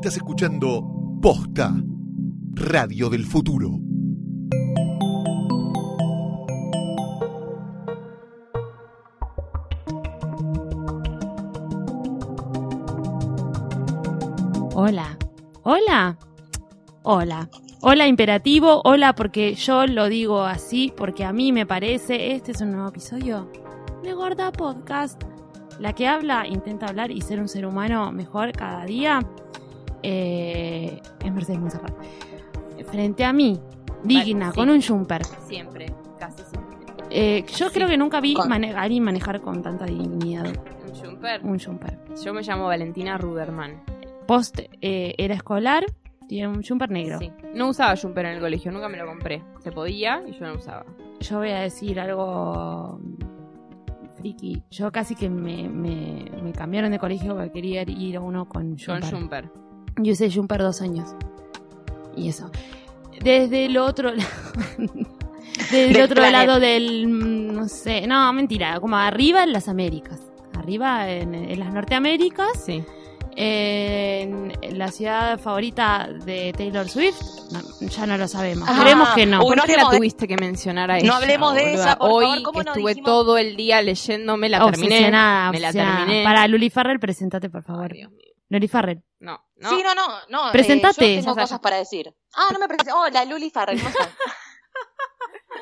Estás escuchando Posta, Radio del Futuro. Hola. Hola. Hola. Hola imperativo, hola porque yo lo digo así, porque a mí me parece, este es un nuevo episodio de Gorda Podcast, la que habla, intenta hablar y ser un ser humano mejor cada día, eh, es Mercedes Monserrat. Frente a mí, digna, Vale, sí. con un jumper. Siempre, casi siempre. Eh, yo Sí. creo que nunca vi Con- mane- a alguien manejar con tanta dignidad Un jumper. un jumper. Yo me llamo Valentina Ruderman. Post eh, era escolar, tiene un jumper negro. Sí. No usaba jumper en el colegio, nunca me lo compré. Se podía y yo no usaba. Yo voy a decir algo friki. Yo casi que me, me, me cambiaron de colegio porque quería ir a uno con Con jumper. Yo usé jumper dos años. Y eso. Desde el otro lado. Desde el otro planeta. lado del. mm, No sé. No, mentira. Como arriba en las Américas. Arriba en, en las Norteaméricas. Sí. En, la ciudad favorita de Taylor Swift. No, ya no lo sabemos. Ah, que no. uy, ¿Por no qué la de- tuviste que mencionar a No ella? hablemos de boluda? esa, por Hoy favor, ¿cómo que no estuve dijimos? todo el día leyéndome, la terminé. Obsesionada, Me la obsesionada. terminé. Para Luli Farrell, presentate, por favor. Luli Farrell. No, no. Sí, no, no, no. eh, Presentate. yo tengo cosas para decir. Ah, no me presenté. Hola, Luli Farrell. ¿cómo estás?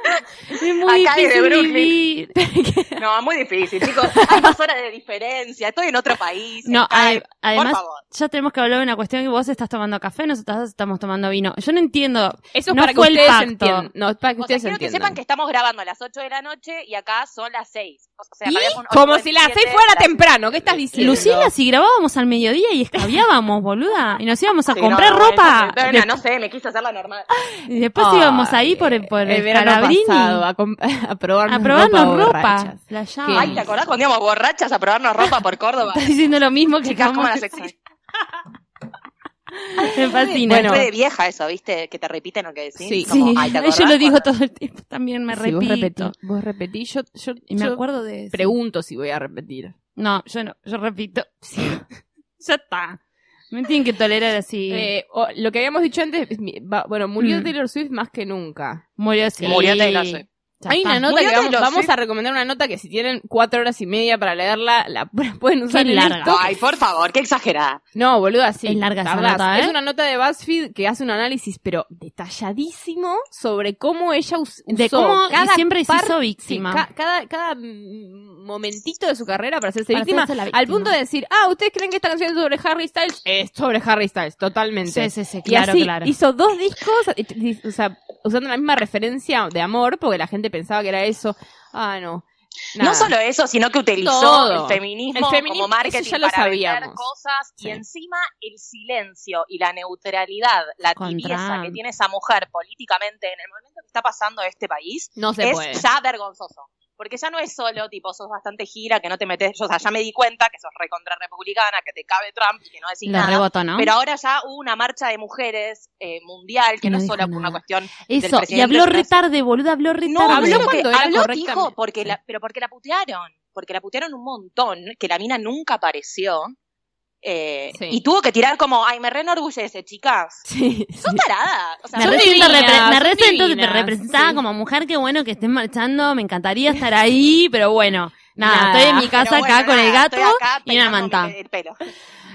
Es muy Acá difícil vivir. No, muy difícil, chicos. Hay dos horas de diferencia. Estoy en otro país. No, además, favor. ya tenemos que hablar de una cuestión que vos estás tomando café, nosotros estamos tomando vino. Yo no entiendo. Eso es no para que fue el ustedes pacto. entiendan. No, es para que O sea, ustedes quiero que entiendan. sepan que estamos grabando a las 8 de la noche y acá son las 6. O sea, ¿Y? Como 8, si las 6 27, fuera temprano. ¿Qué estás diciendo? Lucila, si grabábamos al mediodía y escabiábamos, boluda, y nos íbamos a Sí, comprar no, no, ropa. no, no, de- no sé, me quise hacer la normal. y después íbamos ahí por, por el verano Scalabrini pasado a, probarnos a probarnos ropa. Ay, ¿te acordás cuando íbamos borrachas a probarnos ropa por Córdoba? Estás diciendo lo mismo que Chicas, ¿cómo acabamos las de? Me fascina. Bueno, es re vieja eso, ¿viste? Que te repiten lo que decís. Sí. Como, Sí, ay, ¿te yo lo digo cuando- todo el tiempo, también me Sí, vos repito. repetí, vos repetí, yo, yo, Y me yo acuerdo de eso. pregunto si voy a repetir. No, yo no, yo repito. ya está. Me tienen que tolerar así. Eh, o- lo que habíamos dicho antes, es mi- va- bueno, murió Mm. Taylor Swift más que nunca. Murió así. Murió Taylor Swift. Ya Hay está. una nota que vamos, vamos a recomendar una nota que si tienen cuatro horas y media para leerla, la pueden usar en larga. esto. Ay, por favor, qué exagerada. No, boluda, sí. Es larga esa nota, ¿eh? Es una nota de BuzzFeed que hace un análisis, pero detalladísimo, sobre cómo ella us- usó De cómo y cada siempre se hizo sí, víctima. ca- cada, cada momentito de su carrera para hacerse Para víctima, hacerse la víctima. al punto de decir, ah, ¿ustedes creen que esta canción es sobre Harry Styles? Es sobre Harry Styles, totalmente. Sí, sí, sí, y claro, así claro. hizo dos discos, y- y- o sea, usando la misma referencia de amor, porque la gente pensaba que era eso. Ah, no. Nada. No solo eso, sino que utilizó Todo. el feminismo, El feminismo, como marketing ya lo para vender cosas Sí. y encima el silencio y la neutralidad, la Con tibieza Trump. que tiene esa mujer políticamente en el momento que está pasando este país No se es puede. ya vergonzoso. Porque ya no es solo, tipo, sos bastante gira, que no te metes, yo, o sea, ya me di cuenta que sos recontra republicana, que te cabe Trump y que no decís Lo nada. rebotó, ¿no? Pero ahora ya hubo una marcha de mujeres eh, mundial, que No no, es solo por nada. una cuestión del Eso, y presidente habló retarde, boluda, habló retarde. No, Habló pero cuando que era habló, dijo, porque la, pero porque la putearon, porque la putearon un montón, que la mina nunca apareció, eh, Sí. y tuvo que tirar como, ay, me re enorgullece, chicas. Sí, Son sí. taradas. O sea, Me Son re, divinas, siento repre- me son re siento que te divinas, representaba sí. como mujer, que bueno que estés marchando, me encantaría estar ahí, pero bueno, nada, Nada, estoy en mi casa bueno, acá con el gato acá y una manta. El pelo.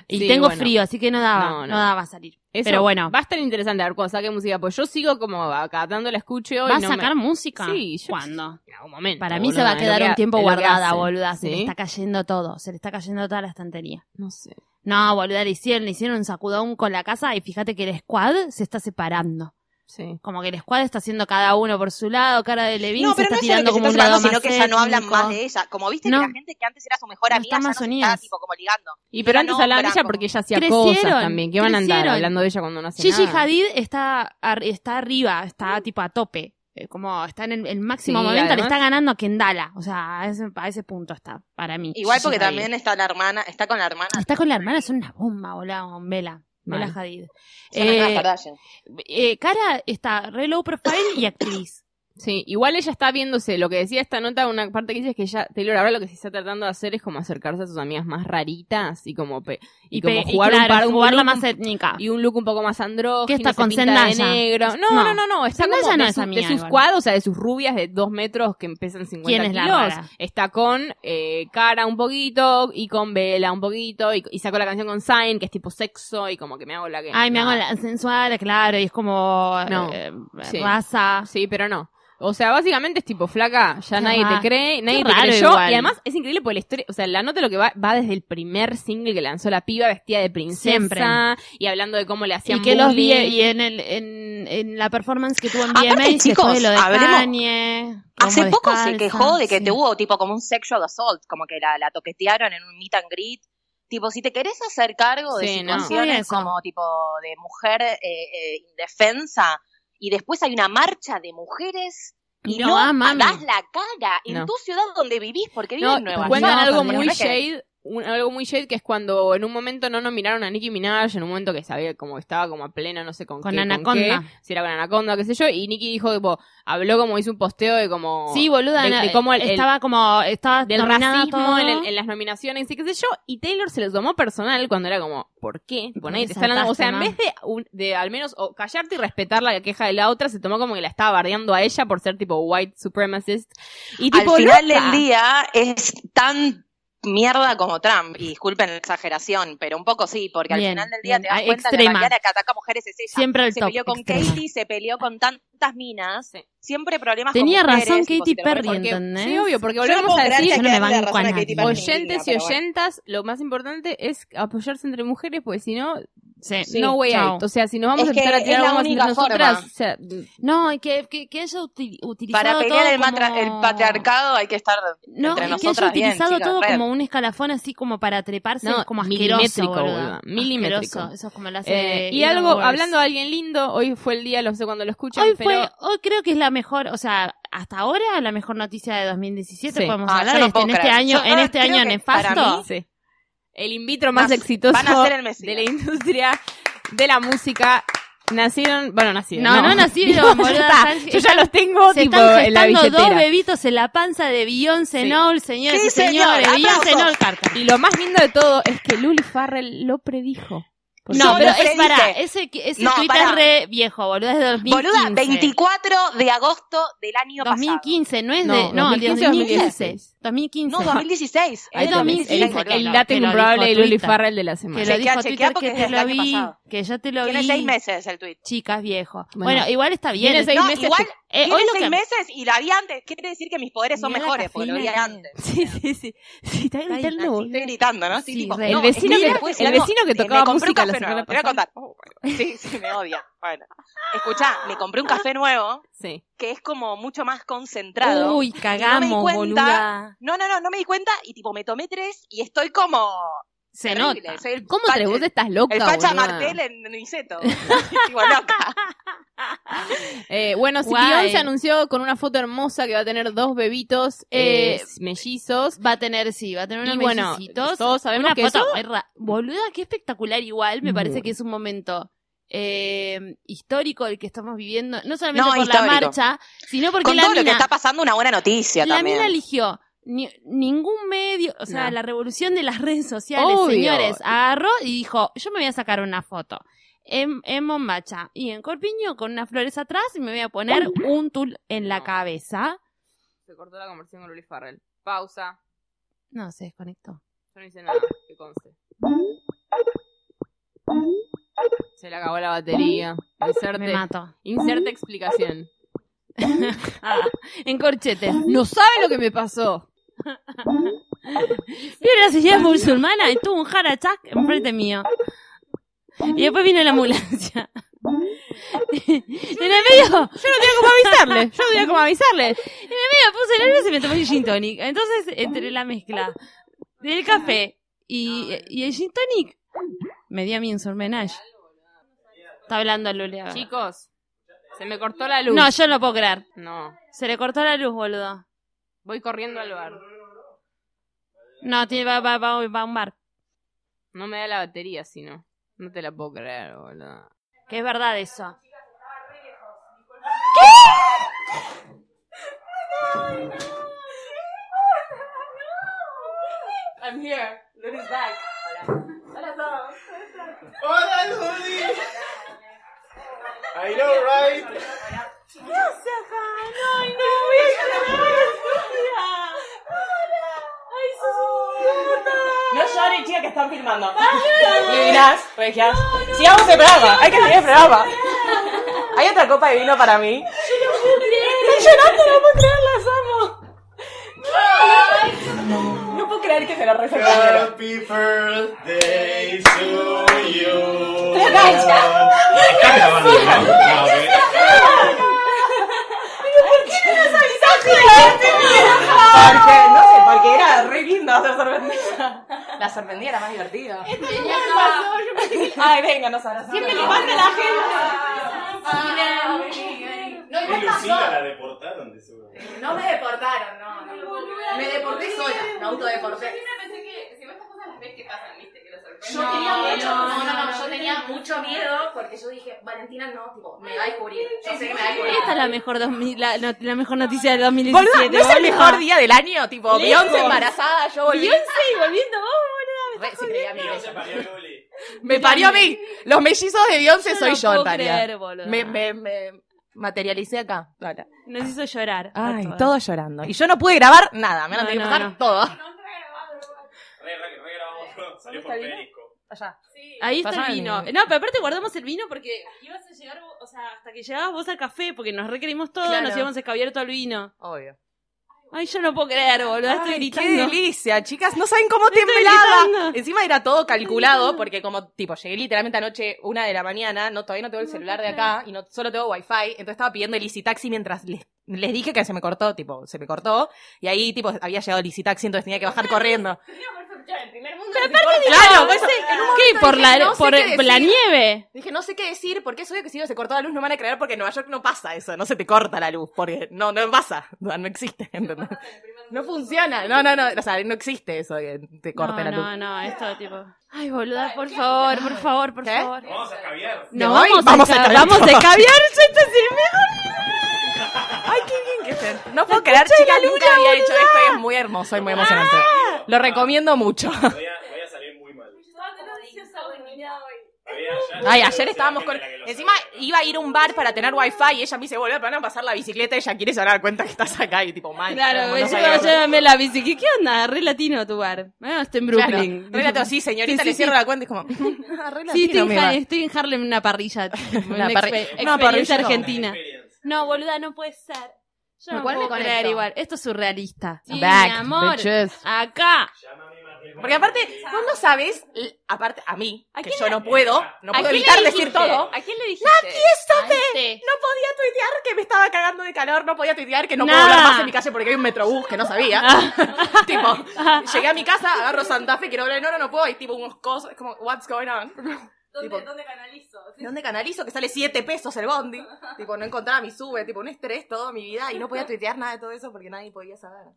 Y Sí, tengo bueno. frío, así que no daba, No, no, no. daba a salir. Eso pero bueno, Va a estar interesante a ver cuando saque música, pues yo sigo como acatando la escucho y ¿va a no sacar me... música? Sí, yo- ¿Cuándo? En algún momento. Para mí se va a quedar que un tiempo guardada, boluda. Se le está cayendo todo, se le está cayendo toda la estantería. No sé. No, boluda, le hicieron, le hicieron un sacudón con la casa y fíjate que el squad se está separando. Sí. Como que el squad está haciendo cada uno por su lado, cara de Levin No, se está no tirando como está un lado separando, más sino que ya no hablan más de ella. Como viste No. que la gente que antes era su mejor No amiga están ya más no unidas. está tipo como ligando. Y pero antes no, hablaban de ella como- porque ella hacía Crecieron, cosas también. Que van a andar hablando de ella cuando no hace Gigi nada. Hadid está, está arriba, está tipo a tope. Eh, Como está en el, el máximo Sí, momento, le está ganando a Kendala. O sea, a ese, a ese punto está, para mí. Igual porque también está la hermana, está con la hermana. Está con la hermana, es una bomba, con Vela. Vela. Hadid. Son Eh, eh, Cara está re low profile y actriz. Sí, igual ella está viéndose, lo que decía esta nota, una parte que dice es que ella, Taylor ahora lo que se está tratando de hacer es como acercarse a sus amigas más raritas y como, pe- y, como pe- jugar claro, un par un jugarla look más étnica. y un look un poco más andrógino, ¿Qué está con de negro. No, No. no, no, no, está Zendaya como no de, es su- amiga de sus igual. squad, o sea, de sus rubias de dos metros que pesan 50 ¿Quién es la kilos. rara? Está con eh, Cara un poquito y con Vela un poquito y, y sacó la canción con Sign, que es tipo sexo y como que me hago la que... Ay, me hago la sensual, claro, y es como No. eh, raza. Sí, pero no. O sea, básicamente es tipo flaca, ya Qué nadie te cree, nadie qué te raro creyó. igual. Y además es increíble porque la historia, o sea, la nota lo que va, va desde el primer single que lanzó la piba vestida de princesa Siempre. y hablando de cómo le hacían Y que los vi bullying. y en, el, en, en la performance que tuvo en Aparte, VMAs, chicos, después de lo de hablemos- Kanye. Hace como poco se descalza, quejó de que sí. tuvo tipo como un sexual assault, como que la, la toquetearon en un meet and greet. Tipo, si te querés hacer cargo de Sí, no. situaciones Sí, eso. como tipo de mujer eh, eh, indefensa y después hay una marcha de mujeres y No, no, ah, das la cara en No. tu ciudad donde vivís porque vives No, en Nueva cuentan York. algo muy shade, un- algo muy shade que es cuando en un momento no nominaron a Nicki Minaj, en un momento que sabía como que estaba como a plena, no sé con, Con qué, Anaconda. qué, si era con Anaconda, qué sé yo, y Nicki dijo, tipo, habló como hizo un posteo de como... Sí, boluda, de- cómo el- el- estaba como, estaba del racismo todo. en, el- en las nominaciones y qué sé yo, y Taylor se lo tomó personal cuando era como, ¿por qué? Tipo, ¿Por nadie qué te está hablando- o sea, en vez de, un- de al menos o callarte y respetar la queja de la otra, se tomó como que la estaba bardeando a ella por ser tipo white supremacist. Y Al tipo, final loca. del día es tan mierda como Trump, y disculpen la exageración, pero un poco sí, porque Bien, al final del día bien. te das Ah, cuenta que extrema. la mayoría que ataca mujeres es ella. Siempre al se top, peleó con extrema. Katie, se peleó con minas, Sí. siempre problemas Tenía con mujeres, razón Katy Perry, porque- ¿entendés? Sí, obvio, porque no volvemos a decir, yo no me banco a nadie. Oyentes y bueno. oyentas, lo más importante es apoyarse entre mujeres, porque si no, Sí. Sí, no way chao. out. O sea, si nos vamos Es a empezar a tirar es la única nosotras, forma. o sea, No, y que, que, que haya uti- utilizado Para pelear todo el, matra- como- el patriarcado hay que estar No, entre y que haya bien, utilizado todo como un escalafón así como para treparse, No, es como asqueroso, milimétrico, boluda. milimétrico. Asqueroso, Eso es como lo hace eh, y Elon algo, Wars. hablando de alguien lindo, hoy fue el día, lo sé cuando lo escuchan, Hoy pero fue, hoy creo que es la mejor, o sea, hasta ahora la mejor noticia de 2017 Sí. podemos Ah, hablar no de este- en este año, Yo en este año nefasto. mí- sí. el in vitro más exitoso van a ser el Mesías. de la industria de la música. Nacieron, bueno, nacieron. No, no nacieron, Ya boluda, está. están- Yo ya los tengo Se tipo están en la gestando dos billetera. bebitos en la panza de Beyoncé Sí. Noel, señores Sí, y señor, señores. Beyoncé. Noel Carter. Y lo más lindo de todo es que Luli Farrell lo predijo. Porque- No, pero lo es para, ese, ese No, tweet pará. es re viejo, boludo, es de 2015. Boluda, 24 de agosto del año pasado. 2015, no es No, de, no, 2015 2015. 2016. 2015. No, 2016. Ahí Ahí lo tenés, mismo, el, dice el que lo- dato que lo incomprobable de Luli. Farrell de la Que semana. lo Chequea, dijo Twitter que es te lo año vi, pasado. que ya te lo Tiene vi. seis meses el tweet. Chicas viejo. Bueno. Bueno, igual está bien. Tiene seis No, meses igual, Eh, tiene hoy lo seis que- meses y la vi antes. Quiere decir que mis poderes son mejores, porque lo vi antes. Sí, sí, sí. Sí, está gritando. Estoy gritando, ¿no? Sí, Sí, tipo, re. no, El vecino es que- el vecino que Eh, tocaba me música la semana. Te voy a contar. Oh, bueno. Sí, sí, me odia. Bueno. Escuchá, me compré un café nuevo Sí. que es como mucho más concentrado. Uy, cagamos, cuenta. boluda. No, no, no, no me di cuenta y tipo me tomé tres y estoy como... Se terrible. nota. Soy el ¿Cómo te vos estás loca, El facha boluda? martel en Niceto. loca. Eh, bueno, sí, Guay. Beyoncé anunció con una foto hermosa que va a tener dos bebitos eh, mellizos. Va a tener, sí, va a tener Y unos bueno, mellicitos. todos sabemos Una que foto eso- ra- Boluda, qué espectacular igual. Me parece que es un momento eh, histórico el que estamos viviendo. No solamente No, por la marcha, sino porque Con la todo lo que está pasando, una buena noticia la también. mina eligió ni- ningún medio, o sea, No. la revolución de las redes sociales, Obvio. señores, agarró y dijo, yo me voy a sacar una foto. En, en Mombacha y en Corpiño con unas flores atrás y me voy a poner un tul en la No. cabeza. Se cortó la conversación con Luli Farrell. Pausa. No, se desconectó. Yo no hice nada, que conste. Se le acabó la batería. Me Inserte, mato. inserte explicación. Ah, en corchetes. No sabe lo que me pasó. Vino una señora musulmana y tuvo un harachak enfrente mío. Y después vino la ambulancia. En el medio, Yo no tenía como avisarle. Yo no tenía como avisarle. me puse nerviosa y me tomé el gin tonic. Entonces, entre la mezcla del café y, y el gin tonic, me dio a mí un sormenage. Está hablando Lulea. Chicos, se me cortó la luz. No, yo no lo puedo creer. No. Se le cortó la luz, boludo. Voy corriendo al bar. No, tiene, va, va, va, va a un bar. No me da la batería, si no. No te la puedo creer, boludo. Que es verdad eso. I'm here. Luli's back. Hola a todos. Hola, Luli. I know, right? No lloren, chicas, que están filmando. Divinas, regias. Sigamos el programa. Hay que seguir el programa. Hay otra copa de vino para mí. Estoy llorando, no puedo creer, las amo. No puedo creer que se lo primero. Happy birthday to you. Calla. Está grabando, ¿no? Ah, ok. Porque, no porque era re lindo hacer sorprendida. La sorprendida era más divertida. Ay, venga, nos abrazamos. Siempre le pasa a la gente. No, Lucila, pasó. la deportaron de seguro. No me deportaron, no. no. Me deporté sola, me autodeporté. pensé que si estas cosas las ves que pasan, viste, lo Yo tenía mucho, no, no, no, yo tenía mucho miedo porque yo dije, Valentina no, tipo, me va a descubrir. Yo sé que me va a descubrir. Esta es la mejor, 2000 la, no- la mejor noticia del 2017. Boluda, ¿no es el mejor día del año? Tipo, Lejos. Beyoncé embarazada, yo volví. Beyoncé volviendo vos, boluda. Creía No Luli. Me parió a mí. Los mellizos de Beyoncé Yo soy no yo, en puedo realidad. Me, me, me materialicé acá. Ahora. Nos hizo llorar. Ay, todos llorando. Y yo no pude grabar nada, me a No, tener que no, pasar no. todo. Por está el vino? Ahí está el el vino. No, pero aparte guardamos el vino porque ibas a llegar, o sea, hasta que llegabas vos al café, porque nos requerimos todo, Claro. nos íbamos a escabiar todo el vino. Obvio. Ay, yo no puedo creer, boludo, estoy qué delicia, chicas. No saben cómo temblaba. Encima era todo calculado porque como, tipo, llegué literalmente anoche una de la mañana, no, todavía no tengo el celular de acá y no solo tengo wifi, entonces estaba pidiendo el Easy Taxi mientras les, les dije que se me cortó, tipo, se me cortó y ahí, tipo, había llegado el Taxi, entonces tenía que bajar corriendo. Claro, pues, ¿Qué? ¿Por, dije, la, no sé por, qué por la decir. nieve? Dije, no sé qué decir, porque es obvio que si se cortó la luz no me van a creer porque en Nueva York no pasa eso, no se te corta la luz, porque no, no pasa, no, no existe, ¿entendés? No funciona, no, no, no, o sea, no existe eso que te corte no, la luz. no, no, esto tipo... Ay, boluda, por favor, por favor, por ¿Qué? favor. Vamos a caviar. No, vamos, Vamos a, a ca- caviar vamos todos. caviar, esto es el mejor. Ay, qué bien que estén. No puedo creer, chicas, nunca había hecho esto y es muy hermoso y muy emocionante. Lo recomiendo mucho. Voy a, voy a salir muy mal. Ay, ayer estábamos con... la Encima iba a ir a un bar para tener wifi y ella me dice, volver a pasar la bicicleta y ella quiere dar cuenta que estás acá y tipo, mal. Claro, no sabía. llévame la bici. ¿Qué, onda? Re latino tu bar. Ah, estoy en Claro. Brooklyn. Relato, sí, señorita, Sí, sí, le cierro sí. la cuenta y es como... ah, Sí, estoy en, Harlem en una parrilla. Una Una, parri- expe- una experiencia parrilla no. argentina. No, boluda, no puede ser. Yo no Igual me puedo creer igual. Esto es surrealista. Sí, Back, mi amor. bitches. Acá. Porque aparte, vos no sabes, l- aparte a mí, ¿A que quién yo le- no puedo, no ¿A puedo quién le evitar dijiste? decir todo. ¿A quién le dijiste? ¡Nadie A este. No podía tuitear que me estaba cagando de calor, no podía tuitear que no Nada. puedo hablar más en mi calle porque hay un metrobús que no sabía. tipo, llegué a mi casa, agarro Santa Fe, quiero hablar, no, no, no puedo, hay tipo unos cosas, como, what's going on? Tipo, ¿Dónde canalizo? ¿De dónde canalizo? Que sale 7 pesos el bondi. tipo, no encontraba mi sube, tipo, un estrés toda mi vida y no podía tuitear nada de todo eso porque nadie podía saber.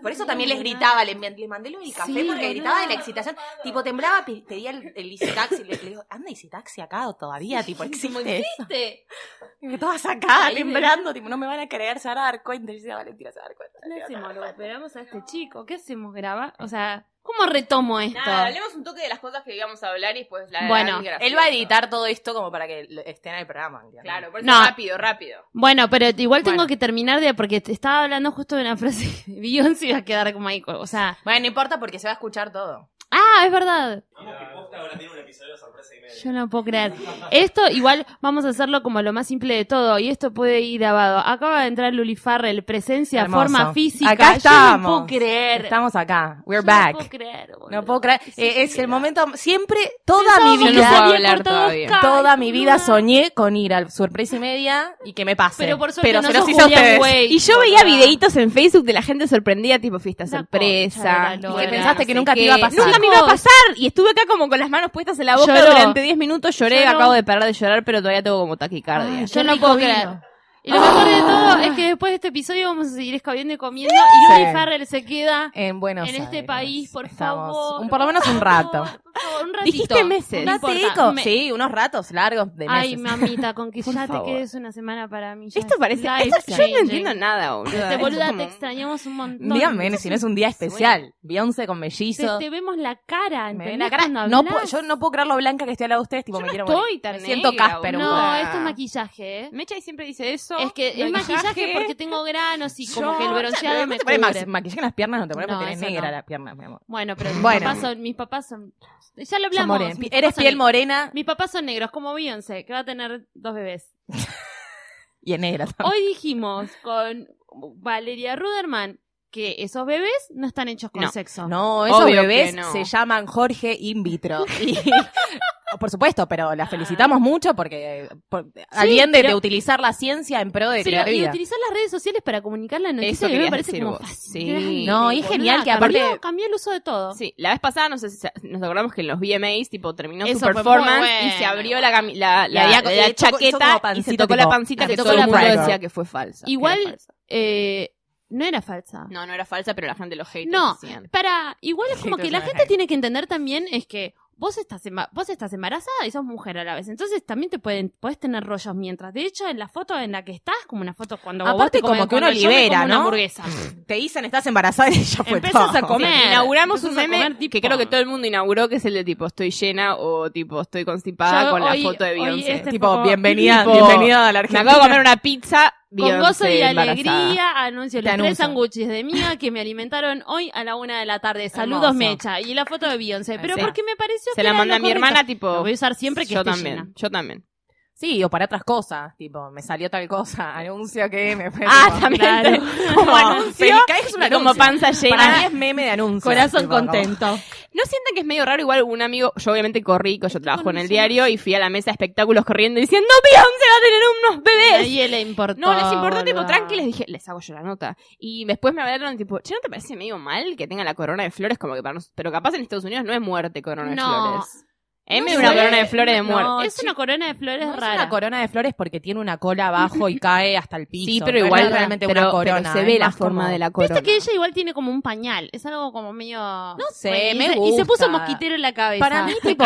Por eso también les gritaba, les, les mandé lo del café Sí, porque gritaba de la excitación. Tipo, temblaba, pe- pedía el, el Easy Taxi. Le, le digo, ¿anda Easy Taxi acá o todavía? Tipo, ¿existe eso? ¿Viste? Y me todas acá, Ahí temblando. Tipo, no me van a creer, se van a dar cuenta. Y yo decía, Valentina se va a dar cuenta. ¿Qué hacemos? ¿Lo operamos a este chico? ¿Qué hacemos? ¿Grabar? O sea, ¿cómo retomo esto? Nada, hablemos un toque de las cosas que íbamos a hablar y después la Bueno, la- Él va a editar todo esto como para que esté en el programa. ¿entiendes? Claro, por eso No. rápido, rápido. Bueno, pero igual tengo Bueno. que terminar de... Porque te estaba hablando justo de una frase Beyoncé iba a quedar como ahí. O sea... Bueno, no importa porque se va a escuchar todo. Ah, es verdad. Vamos que posta ahora tiene un episodio de sorpresa y media. Yo no puedo creer. Esto igual vamos a hacerlo como lo más simple de todo y esto puede ir grabado. Acaba de entrar Luli Farrell, presencia, Hermoso. forma física. Acá Yo estamos. no puedo creer. Estamos acá. We're Yo back. No puedo creer. boludo. No puedo creer. Sí, Eh, es sí, el no. momento. Siempre, toda mi vida. se había hablar todavía. Toda mi vida soñé con ir al sorpresa y media y que me pase. Pero por suerte no se los hice a ustedes. Y yo veía videitos en Facebook de la gente sorprendida, tipo fiesta sorpresa. concha y. Que pensaste que no nunca te iba a pasar. Nunca me iba a pasar. Y estuve acá como con las manos puestas en la boca Lloró. durante 10 minutos. Lloré, Lloró. acabo de parar de llorar, pero todavía tengo como taquicardia. Ay, Yo no puedo vino. creer. Y lo mejor de todo es que después de este episodio vamos a seguir escabiendo y comiendo. Y Luli Sí. Farrell se queda En Buenos en este Aires. país, por Estamos- favor. un- por lo menos un por rato. favor, Un ratito. Dijiste meses. No Un importa. Me- Sí, unos ratos largos de meses. Ay, mamita, con que Por ya favor. te quedes una semana para mí. ya Esto es parece. life esto- yo no changing. entiendo nada, boludo. Este Es boluda, como- te extrañamos un montón. Díganme si no es un día especial. Beyoncé con Te, mellizo. te vemos la cara, Me ¿entendés? la cara. Cuando No hablas. puedo- yo no puedo creer lo blanca que estoy al lado de ustedes. Tipo, Yo me no quiero estoy morir. tan Me siento negra, Casper. boluda. No, esto es maquillaje, ¿eh? Mecha siempre dice eso. Es que es maquillaje porque tengo granos y como que el bronceado me pones cubre. ma- maquillaje en las piernas, no te pones No, porque tenés negra no. la pierna, mi amor. Bueno, pero mis, Bueno. papás son, mis papás son... Ya lo hablamos. mis Eres piel morena Mis papás son negros, como Beyoncé, que va a tener dos bebés. y es negra también. Hoy dijimos con Valeria Ruderman que esos bebés no están hechos con No. sexo. No, esos Obvio bebés que no. se llaman Jorge in vitro. Y- por supuesto, pero la felicitamos mucho porque por- alguien de, pero- de utilizar la ciencia en pro de Pero, crear y vida. utilizar las redes sociales para comunicar la noticia mí me parece como Sí. No, y es genial que Cambió- aparte- cambió el uso de todo. Sí, la vez pasada no sé si se- nos acordamos que en los VMAs tipo terminó Eso su performance bueno. y se abrió la, la, Y la, y tocó- chaqueta y se tocó tipo, la pancita ah, que todo tocó el la mundo pancita. decía que fue falsa. que Igual, eh, no era falsa. No, no era falsa, pero la gente los haters No, decían. para, igual es como que la gente tiene que entender también es que vos estás emba- vos estás embarazada y sos mujer a la vez. Entonces también te pueden podés tener rollos mientras. De hecho, en la foto en la que estás, como una foto cuando vos Aparte, te comes- como que uno me libera, como una ¿no? hamburguesa. Te dicen estás embarazada y ya fue Empezás todo. a comer. Inauguramos un meme comer, tipo- que creo que todo el mundo inauguró, que es el de tipo estoy llena o tipo estoy constipada Yo con la foto de Beyoncé. este Tipo, bienvenida, tipo, bienvenida a la Me Argentina. acabo de comer una pizza. Con gozo y embarazada. alegría anuncio Te los tres sándwiches de mía que me alimentaron hoy a la una de la tarde. Saludos, Hermoso. Mecha. Y la foto de Beyoncé. Pero porque me pareció Se que la era mandé lo a mi correcto. hermana, tipo. Lo voy a usar siempre que yo esté también, llena. yo también. Sí, o para otras cosas, tipo, me salió tal cosa, anuncio que me fue Ah, tipo, también. claro. Como anuncio. Es un como panza llena. Para mí es meme de anuncio. Corazón tipo, como- contento. ¿No sienten que es medio raro? Igual un amigo, yo obviamente corrí, que yo trabajo en el diario, y fui a la mesa de espectáculos corriendo diciendo, Beyoncé va a tener unos bebés. Nadie le importó. No, les importó, tipo, tranqui, les dije, les hago yo la nota. Y después me hablaron, tipo, che, ¿no te parece medio mal que tenga la corona de flores? Como que para nos... Pero capaz en Estados Unidos no es muerte corona de No. flores. Es No medio sé. una corona de flores de No, muerte. Es una corona de flores No es rara. una corona de flores porque tiene una cola abajo y cae hasta el piso. Sí, pero No igual es realmente pero, una pero corona. se es ve la forma como- de la corona. Viste que ella igual tiene como un pañal. Es algo como medio. No sé, Bueno, y me se- gusta. Y se puso mosquitero en la cabeza. Para mí, tipo,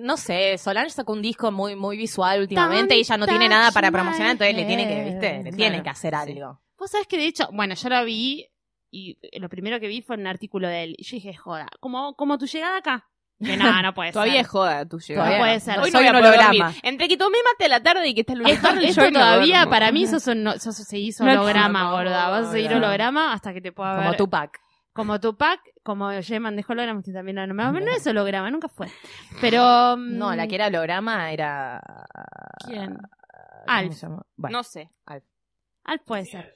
no sé, Solange sacó un disco muy, muy visual últimamente y ella no tiene nada para promocionar, entonces le tiene que, viste, le head. tiene Claro. que hacer algo. Vos sabés que de hecho, bueno, yo la vi y lo primero que vi fue un artículo de él. Y yo dije, joda, como, como tu llegada acá. Que no, no puede Todavía ser. es joda tu llegada. No puede ser. Hoy Soy no un voy a poder holograma. dormir. Entre que tomé mate a la tarde y que está el Esto, unicornio, esto yo no todavía duermo. para mí sos un, sos, seguís No, holograma, no, no, gorda. Vas a seguir holograma. holograma hasta que te pueda ver. Como Tupac. Como Tupac, como Yeman de holograma, que también la nombramos. No es holograma, nunca fue. Pero. mm, No, la que era holograma era... ¿Quién? ¿cómo Alf. se llama? Bueno, No sé. Alf puede ser.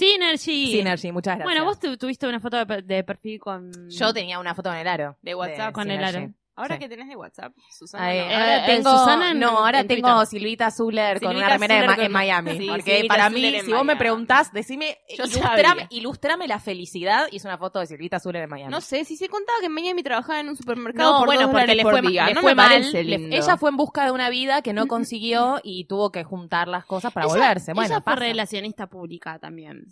Synergy. Synergy, muchas gracias. Bueno, vos tu- tuviste una foto de, per- de perfil con. Yo tenía una foto en el aro. De WhatsApp con el Synergy. aro. Ahora Sí. que tenés de WhatsApp, Susana. Ay, no. ahora Eh, tengo, Susana en- no, ahora en tengo Twitter. Silvita Zuller con una remera de Zuller Ma- con- en Miami. Sí, porque Silvita para Zuller mí, en si vos me preguntás, decime, ilustrame, ilustrame la felicidad y es una foto de Silvita Zuller en Miami. No sé, si se contaba que en Miami trabajaba en un supermercado No, por bueno, porque le por fue, día. le no fue mal. le- ella fue en busca de una vida que no consiguió y tuvo que juntar las cosas para Ella- volverse. Bueno, ella fue pasa. relacionista pública también.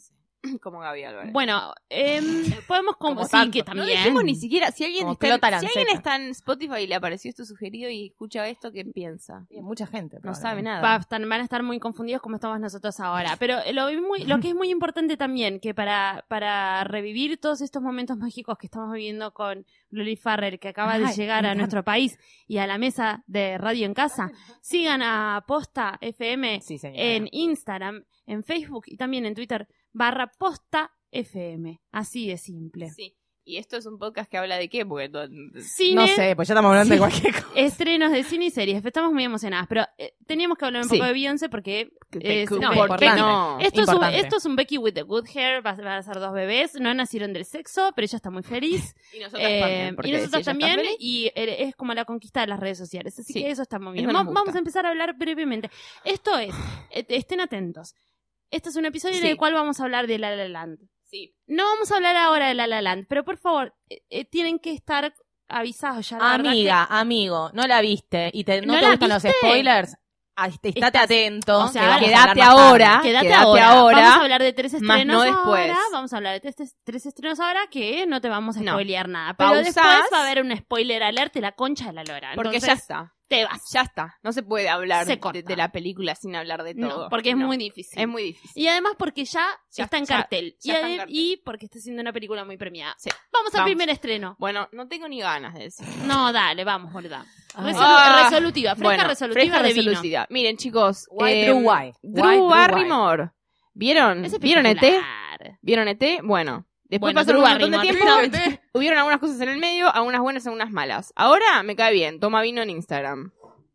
como Gaby Álvarez. Bueno, em, podemos como, Como sí tanto. que no también. dijimos ni siquiera si alguien está, si alguien está en Spotify y le apareció esto sugerido y escucha esto, ¿qué piensa? Mucha gente. No sabe nada. Va a estar- van a estar muy confundidos como estamos nosotros ahora. Pero lo, muy- lo que es muy importante también, que para, para revivir todos estos momentos mágicos que estamos viviendo con Luli Farrer, que acaba de llegar a nuestro país y a la mesa de Radio en Casa, sigan a Posta FM Sí, en Instagram, en Facebook y también en Twitter, barra Posta FM. Así de simple. Sí. ¿Y esto es un podcast que habla de qué? Porque todo- Cine, No sé, pues ya estamos hablando de cualquier cosa. estrenos de cine y series. Estamos muy emocionadas, pero eh, teníamos que hablar un Sí. poco de Beyoncé porque es- No, no. Esto es, un, esto es un Becky with the good hair, va, van a ser dos bebés, no nacieron del sexo, pero ella está muy feliz. Y nosotras Eh, también. y si está también, y eh, es como la conquista de las redes sociales. Así Sí. que eso está muy bien. Vamos a empezar a hablar brevemente. Esto es, eh, estén atentos. Este es un episodio en el cual vamos a hablar de La La Land. Sí. No vamos a hablar ahora de La La Land, pero por favor, eh, eh, tienen que estar avisados ya. la Amiga, amigo, no la viste y te, no, ¿No te gustan los spoilers. estate Estás- atento. o sea, quédate ahora. Quédate, ahora. ahora, Vamos a hablar de tres estrenos no después. ahora. Vamos a hablar de tres, tres estrenos ahora que no te vamos a No. spoilear nada. Pero Pausás. después va a haber un spoiler alert de la concha de la lora. Porque Entonces, ya está. Te vas. Ya está. No se puede hablar Se de, corta. de la película sin hablar de todo. No, porque es No. muy difícil. Es muy difícil. Y además porque ya, Ya- está en ya- cartel. ya y, está en ade- cartel. y porque está siendo una película muy premiada. Sí. Vamos al Vamos. primer estreno. Bueno, no tengo ni ganas de decir. No, dale, vamos, boluda. Ay. Resolu- Ah. resolutiva, fresca bueno, resolutiva fresca de vino. resolutiva. Miren, chicos. Why, eh, Drew, why? Drew Why, Drew, why? Barrymore. ¿Vieron? Es ¿Vieron ET? espectacular. ¿Vieron ET? Bueno. Después Bueno, pasó Drew un montón de tiempo. Hubieron algunas cosas en el medio, algunas buenas, algunas malas. Ahora me cae bien. Toma vino en Instagram.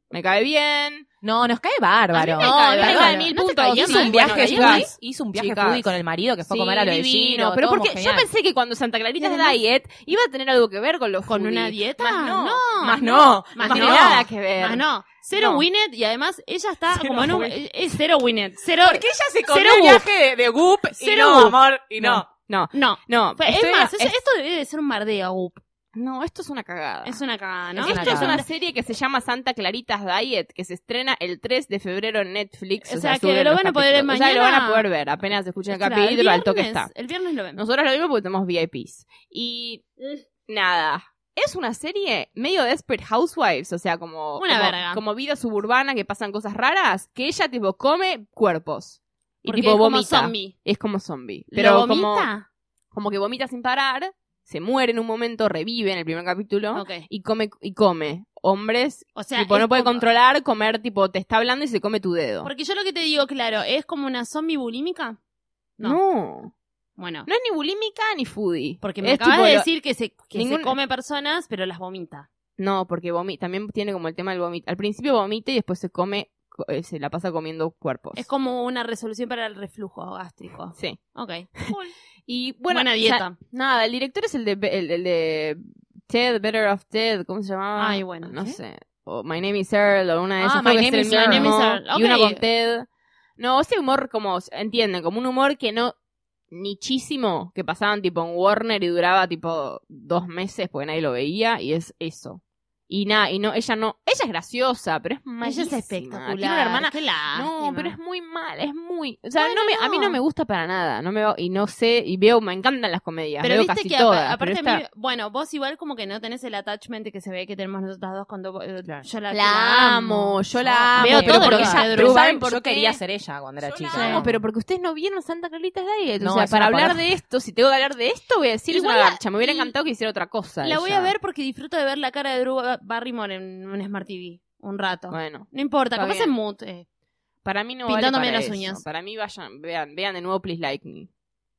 Me cae bien. No, nos cae bárbaro. A me cae bárbaro. cae mil ¿No puntos. Hizo un viaje, Bueno, chicas. hizo un viaje Chicas. foodie con el marido que fue a Sí, comer a lo de divino, Gino, pero porque yo pensé que cuando Santa Clarita además- Diet iba a tener algo que ver con los ¿Con una dieta? Más no. No, Más no, no. más no no. nada que ver. Ah, no. Cero No. Winnet y además ella está Cero como en un. Winnet. Es cero Winnet. Cero. Porque ella se comió Cero el viaje de, de Goop y Cero no, Goop. amor, y no. No, No. no. Fue- Estoy- es más, es- esto debe de ser un bardeo, no, esto es una cagada. Es una cagada, ¿no? Esto es una serie que se llama Santa Claritas Diet, que se estrena el 3 de febrero en Netflix. O sea, que suben lo los van a poder ver capítulos. O sea, lo van a poder ver apenas escuchen el Claro, capítulo, al toque viernes- está. El viernes lo vemos. Nosotros lo vimos porque tenemos VIPs. Y nada. Es una serie medio Desperate Housewives, o sea, como, Una como, verga. como vida suburbana que pasan cosas raras, que ella tipo come cuerpos. Y Porque tipo es como vomita. zombie. Es como zombie. ¿Lo Pero como, vomita? como que vomita sin parar, se muere en un momento, revive en el primer capítulo y come y come. Hombres, O sea, tipo, no puede como- controlar, comer, tipo, te está hablando y se come tu dedo. Porque yo lo que te digo, claro, ¿es como una zombie bulímica? No. No. Bueno, No es ni bulímica ni foodie. porque me Es acabas tipo de decir que, se, que ningún- se come personas, pero las vomita. No, porque vomi- también tiene como el tema del vómito. Al principio vomita y después se come, co- se la pasa comiendo cuerpos. Es como una resolución para el reflujo gástrico. Sí. Ok. Y bueno, Buena o sea, dieta. nada, el director es el de, el, el de Ted, Better of Ted, ¿cómo se llamaba? Ay, bueno, No ¿qué? sé. O My Name is Earl, o una de Ah, esas. My Name is Earl. My Name is Earl, Y una con Ted. No, ese humor como, entienden, como un humor que no, nichísimo, que pasaban tipo en Warner y duraba tipo dos meses porque nadie lo veía, y es eso. Y nada, y no, ella no, ella es graciosa, pero es Ella malísima. es espectacular. Tiene una hermana Qué no, pero es muy mal, es muy, o sea, Bueno, no me, a mí no. no me gusta para nada, no me y no sé, y veo, me encantan las comedias, Pero veo viste casi que todas, apa- aparte a mí- bueno, vos igual como que no tenés el attachment que se ve que tenemos nosotras dos cuando eh, Claro. yo la, la amo, yo la amo, Veo pero todo porque que ella- pero. ¿saben ¿Saben por Yo qué? quería ser ella cuando era Yo chica. la amo, pero porque ustedes no vieron Santa Clarita Diet, o No, sea, es para una hablar de esto, si tengo que hablar de esto, voy a decir es Igual una la- garcha, me hubiera y- encantado que hiciera otra cosa. La voy ella. a ver porque disfruto de ver la cara de Drew Barrymore en un Smart TV un rato. Bueno, No importa, capaz bien. en mood. eh. para mí no Pintándome vale para las eso. uñas. Para mí vayan, vean, vean de nuevo Please Like Me,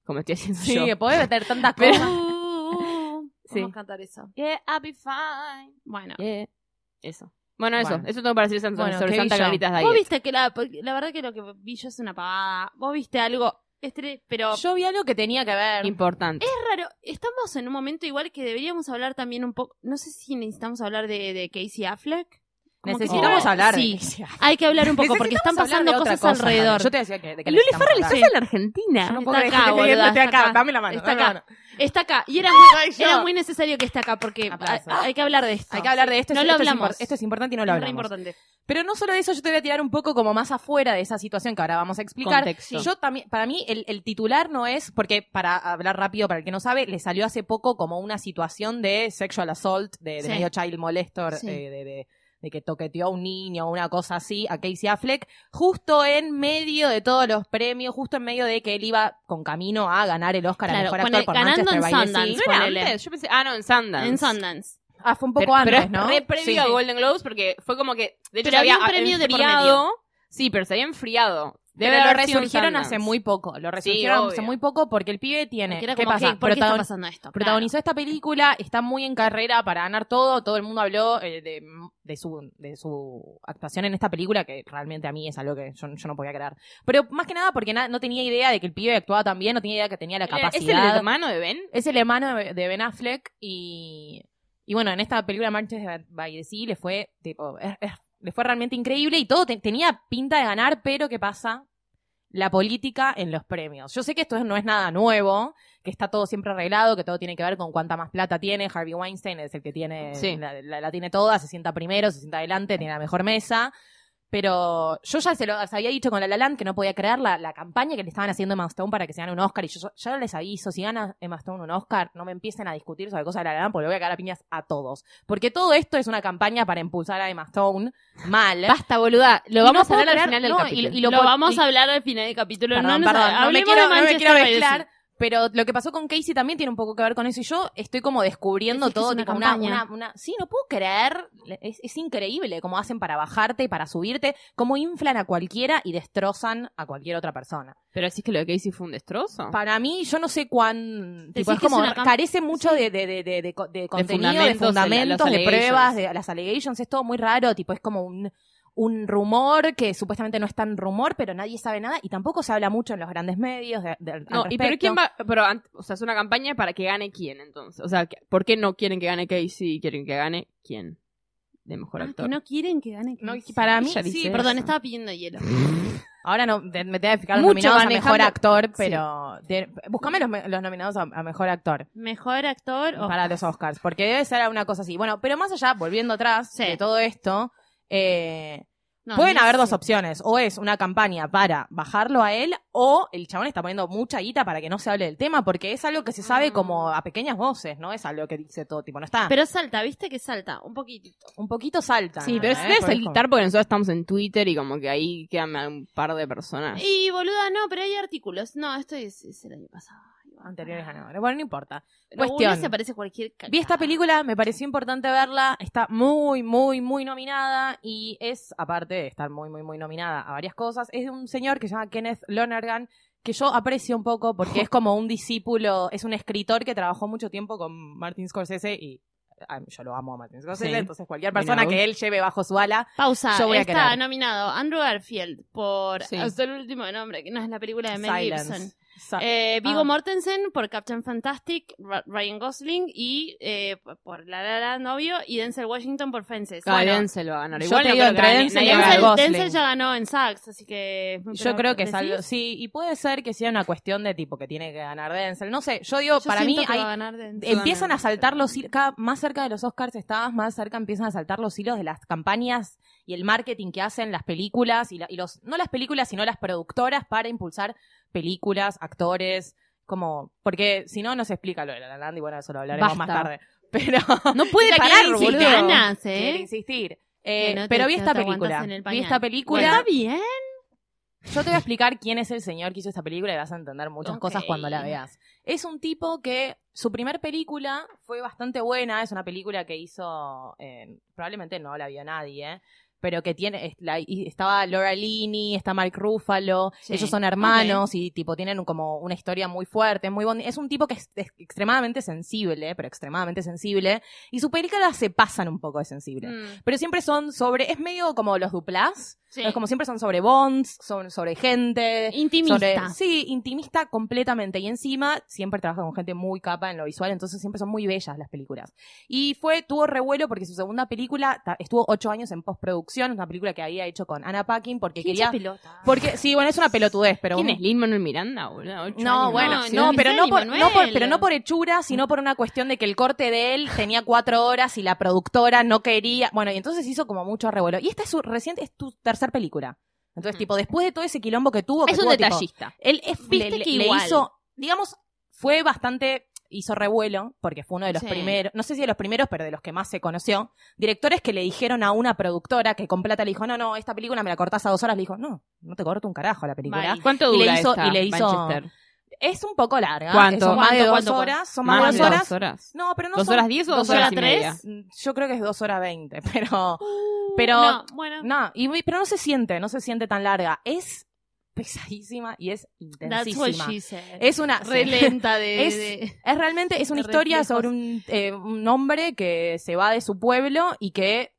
como estoy haciendo Sí, yo. que podés meter tantas cosas. Uh, Sí. Vamos a cantar eso. Yeah, I'll be fine. Bueno. Yeah. Eso. Bueno, eso, Bueno. eso tengo para decir Santa- Bueno, sobre ¿qué Santa vi yo? Clarita Vos viste que la, la verdad que lo que vi yo es una pavada. Vos viste algo, pero Yo vi algo que tenía que ver. Importante. es raro. Estamos en un momento igual que deberíamos hablar también un poco. No sé si necesitamos hablar de, de Casey Affleck. Necesitamos hablar Sí, de hay que hablar un poco porque están pasando de cosas cosa, alrededor. Yo te decía que, de que Luli Farrell, estás en la Argentina. Yo no Está puedo acá, boluda, está acá. acá. Dame la mano. Está acá. mano. Está acá. Y era muy, yo. era muy necesario que esté acá porque Aplausos. hay, hay que hablar de esto. Hay que hablar de esto. No esto lo es hablamos. impor- Esto es importante y no lo Es hablamos. importante. Pero no solo de eso, yo te voy a tirar un poco como más afuera de esa situación que ahora vamos a explicar. Contexto. Yo también, para mí, el, el titular no es, porque para hablar rápido, para el que no sabe, le salió hace poco como una situación de sexual assault, de, de Sí. medio child molestor, Sí. eh, de, de- de que toqueteó a un niño o una cosa así a Casey Affleck, justo en medio de todos los premios, justo en medio de que él iba con camino a ganar el Oscar a Claro, Mejor con Actor el- por ganando Manchester en by the Sea. Sundance. ¿No era Ponele. antes? Yo pensé, ah, no, en Sundance. En Sundance. Ah, fue un poco pero, antes, pero ¿no? re previo Sí, a. Golden Globes porque fue como que, de hecho, Pero había, había un premio de por enfriado. Sí, pero se había enfriado. Debe Pero lo haber resurgieron hace muy poco. Lo resurgieron hace muy poco porque el pibe tiene. Era ¿Qué pasa? ¿qué- ¿por qué está pasando esto? Protagonizó esta película, está muy en carrera para ganar todo. Todo el mundo habló eh, de, de su, de su actuación en esta película, que realmente a mí es algo que yo, yo no podía creer. Pero más que nada porque na- no tenía idea de que el pibe actuaba tan bien, no tenía idea que tenía la ¿Es capacidad. el hermano de Ben? Es el hermano de, Ben Affleck y, y bueno, en esta película Manchester by the Sea le fue, tipo, es- es- le fue realmente increíble y todo te- tenía pinta de ganar, pero ¿qué pasa? La política en los premios. Yo sé que esto no es nada nuevo, que está todo siempre arreglado, que todo tiene que ver con cuánta más plata tiene. Harvey Weinstein es el que tiene, Sí. la, la- la tiene toda, se sienta primero, se sienta adelante, tiene la mejor mesa. Pero yo ya se lo se había dicho con La La Land que no podía creer la, la campaña que le estaban haciendo a Emma Stone para que se gane un Oscar. Y yo ya- les aviso, si gana Emma Stone un Oscar, no me empiecen a discutir sobre cosas de La La Land porque le voy a cagar a piñas a todos. Porque todo esto es una campaña para impulsar a Emma Stone mal. Basta, boluda. Lo vamos no a hablar al final del no, capítulo. y lo, lo vamos y- a hablar al final del capítulo. Perdón, no nos perdón, no me quiero, no me quiero mezclar. Pero lo que pasó con Casey también tiene un poco que ver con eso. Y yo estoy como descubriendo todo, una tipo una, una, una- Sí, no puedo creer. Es, es increíble cómo hacen para bajarte, para subirte, cómo inflan a cualquiera y destrozan a cualquier otra persona. Pero decís que lo de Casey fue un destrozo. Para mí, yo no sé cuán. Tipo, es como. carece mucho Sí. de, de, de, de, de co- de contenido, de fundamentos, de fundamentos, de, pruebas, de las allegations. Es todo muy raro. Tipo, es como un. Un rumor que supuestamente no es tan rumor, pero nadie sabe nada y tampoco se habla mucho en los grandes medios de, de- al No, y pero respecto. quién va, pero o sea, es una campaña para que gane quién entonces. O sea, que- ¿por qué no quieren que gane Casey y quieren que gane quién? De mejor Ah, actor. que no quieren que gane. No, Casey. para mí, sí, Perdón, eso. estaba pidiendo hielo. Ahora no, de- me tengo que fijar los Mucho nominados a mejor actor, pero de- buscame los, nominados a, a mejor actor Mejor actor o para los Oscars, porque debe ser una cosa así. Bueno, pero más allá, volviendo atrás Sí. de todo esto, eh, No, pueden haber dos opciones. O es una campaña para bajarlo a él, o el chabón está poniendo mucha guita para que no se hable del tema, porque es algo que se sabe como a pequeñas voces, no es algo que dice todo, tipo, no está. Pero salta, ¿viste que salta? Un poquitito. un poquito salta. Sí, ¿no? pero ¿Eh? se debe Porque es saltar porque nosotros estamos en Twitter y como que ahí quedan un par de personas. Y boluda, no, pero hay artículos. No, esto es, es el año pasado. Anteriores ganadores. Bueno, no importa. Pero Cuestión. se parece cualquier Vi esta película, me pareció importante verla, está muy, muy, muy nominada y es, aparte de estar muy, muy, muy nominada a varias cosas, es de un señor que se llama Kenneth Lonergan, que yo aprecio un poco porque es como un discípulo, es un escritor que trabajó mucho tiempo con Martin Scorsese y ay, yo lo amo a Martin Scorsese, Sí. entonces cualquier persona que él lleve bajo su ala, Pausa. Yo voy a está querer. nominado Andrew Garfield por Sí. hasta el último nombre, que no es la película de Mel Gibson. Silence. Sa- Eh, Vigo Ah. Mortensen por Captain Fantastic, Ryan Gosling y eh, por La La Land, novio, y Denzel Washington por Fences. Ah, Bueno, Denzel va a ganar. yo Igual te no digo, creo que entre Denzel y Denzel, ganar. Gosling. Denzel ya ganó en Sachs, así que... Yo creo que es algo, sí, y puede ser que sea una cuestión de tipo que tiene que ganar Denzel. No sé, yo digo, Yo para mí hay, va a ganar Denzel. empiezan a saltar los hilos, cada más cerca de los Oscars estabas, más cerca empiezan a saltar los hilos de las campañas y el marketing que hacen las películas y, la- y los, no las películas, sino las productoras para impulsar películas, actores, como, porque si no, no se explica lo de La La Land y bueno, eso lo hablaremos Basta. más tarde. Pero No puede parar, insistir. Ganas, quiere ¿eh? insistir. Eh, no te- pero vi esta película. Vi esta película. Está bien. Yo te voy a explicar quién es el señor que hizo esta película y vas a entender muchas cosas cuando la veas. Es un tipo que su primer película fue bastante buena, es una película que hizo, eh, probablemente no la vio nadie, ¿eh? Pero que tiene, la- y estaba Laura Linney, está Mark Ruffalo, Sí. ellos son hermanos y tipo tienen como una historia muy fuerte, muy bonita. Es un tipo que es, es extremadamente sensible, pero extremadamente sensible, y sus películas se pasan un poco de sensible. Mm, Pero siempre son sobre, es medio como los duplas, sí. es como siempre son sobre bonds, son sobre gente, Intimista. sobre- sí, intimista completamente. Y encima siempre trabaja con gente muy capa en lo visual, entonces siempre son muy bellas las películas. Y fue, tuvo revuelo porque su segunda película estuvo ocho años en postproducción, una película que había hecho con Anna Paquin porque ¿Quién quería. pelota? Porque, sí, bueno, es una pelotudez, pero. ¿Quién un- es Lin Manuel Miranda, boludo? Ocho No, años. bueno, No, pero no por, Manuel. no por- pero no por hechura, sino por una cuestión de que el corte de él tenía cuatro horas y la productora no quería. Bueno, y entonces hizo como mucho revuelo. Y esta es su reciente, es tu película. Entonces, Mm. tipo, después de todo ese quilombo que tuvo, que Es un tuvo, tipo, detallista. él es, le, que le igual. hizo, digamos, fue bastante, hizo revuelo, porque fue uno de los Sí. primeros, no sé si de los primeros, pero de los que más se conoció, directores que le dijeron a una productora que con plata le dijo, no, no, esta película me la cortás a dos horas, le dijo, no, no te corto un carajo la película. Bye. ¿Cuánto Y le dura hizo- esta, y le hizo- Manchester? Es un poco larga. ¿Cuánto? Son más de ¿Cuánto, dos horas. Son más, de dos horas. No, pero no ¿Dos son- horas diez o dos, ¿Dos horas horas y tres? media? Yo creo que es dos horas veinte, pero... Pero... No, bueno. No, y, pero no se siente, no se siente tan larga. Es pesadísima y es That's what intensísima. she said. Es una... Re sí. lenta de... Es- de- Es realmente, es una historia reflejos. sobre un, eh, un hombre que se va de su pueblo y que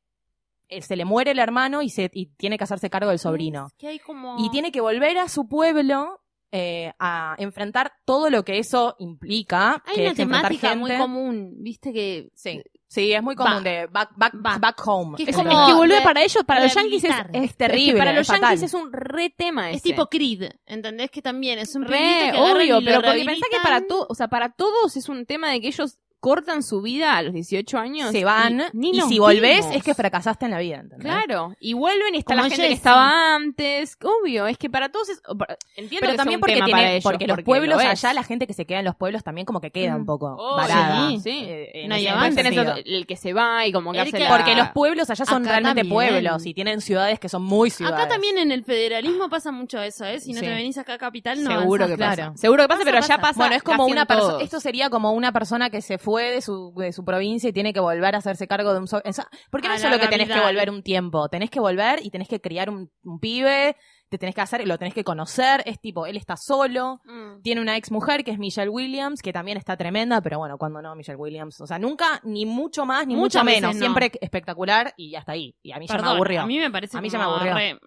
eh, se le muere el hermano y, se, y tiene que hacerse cargo del sobrino. Es que hay como... Y tiene que volver a su pueblo eh, a enfrentar todo lo que eso implica. Hay que una es enfrentar temática muy gente. común, viste que... Sí, sí, es muy común Va. de back, back, Va. back home. Que es Es, como es que de- para ellos, para los yankees es, es terrible, es que para los es fatal. yankees es un re tema Es ese. tipo Creed, ¿entendés? Que también es un Re, que obvio, pero porque pensá que para todos, o sea, para todos es un tema de que ellos cortan su vida a los 18 años. Se van y, ni y si volvés vimos. es que fracasaste en la vida, ¿entendés? Claro, y vuelven y está Como la gente que estaba antes. Obvio, es que para todos es. para- Entiendo Pero que también sea un porque, tema tiene- para ellos, porque los lo pueblos allá, la gente que se queda en los pueblos también como que queda un poco Oh, varada. sí, sí. eh, No sentido. otro- el que se va y como que hace que- la- Porque los pueblos allá son Acá realmente también. pueblos y tienen ciudades que son muy ciudades. Acá también en el federalismo pasa mucho eso, ¿eh? Si no Sí. te venís acá a capital, no Seguro avanzás, que pasa. claro. Seguro que pasa, Pasa, pero allá pasa. pasa. Bueno, es como una persona. Esto sería como una persona que se fue de su, de su provincia y tiene que volver a hacerse cargo de un. so- Porque no es solo que tenés que volver un tiempo. Tenés que volver y tenés que criar un, un pibe. Te tenés que hacer, lo tenés que conocer. Es tipo, él está solo. Mm. Tiene una ex mujer que es Michelle Williams, que también está tremenda, pero bueno, cuando no, Michelle Williams. O sea, nunca, ni mucho más, ni Muchas mucho menos. no. Siempre espectacular y hasta ahí. Y a mí ya me aburrió. A mí me parece A mí ya me aburrió. re-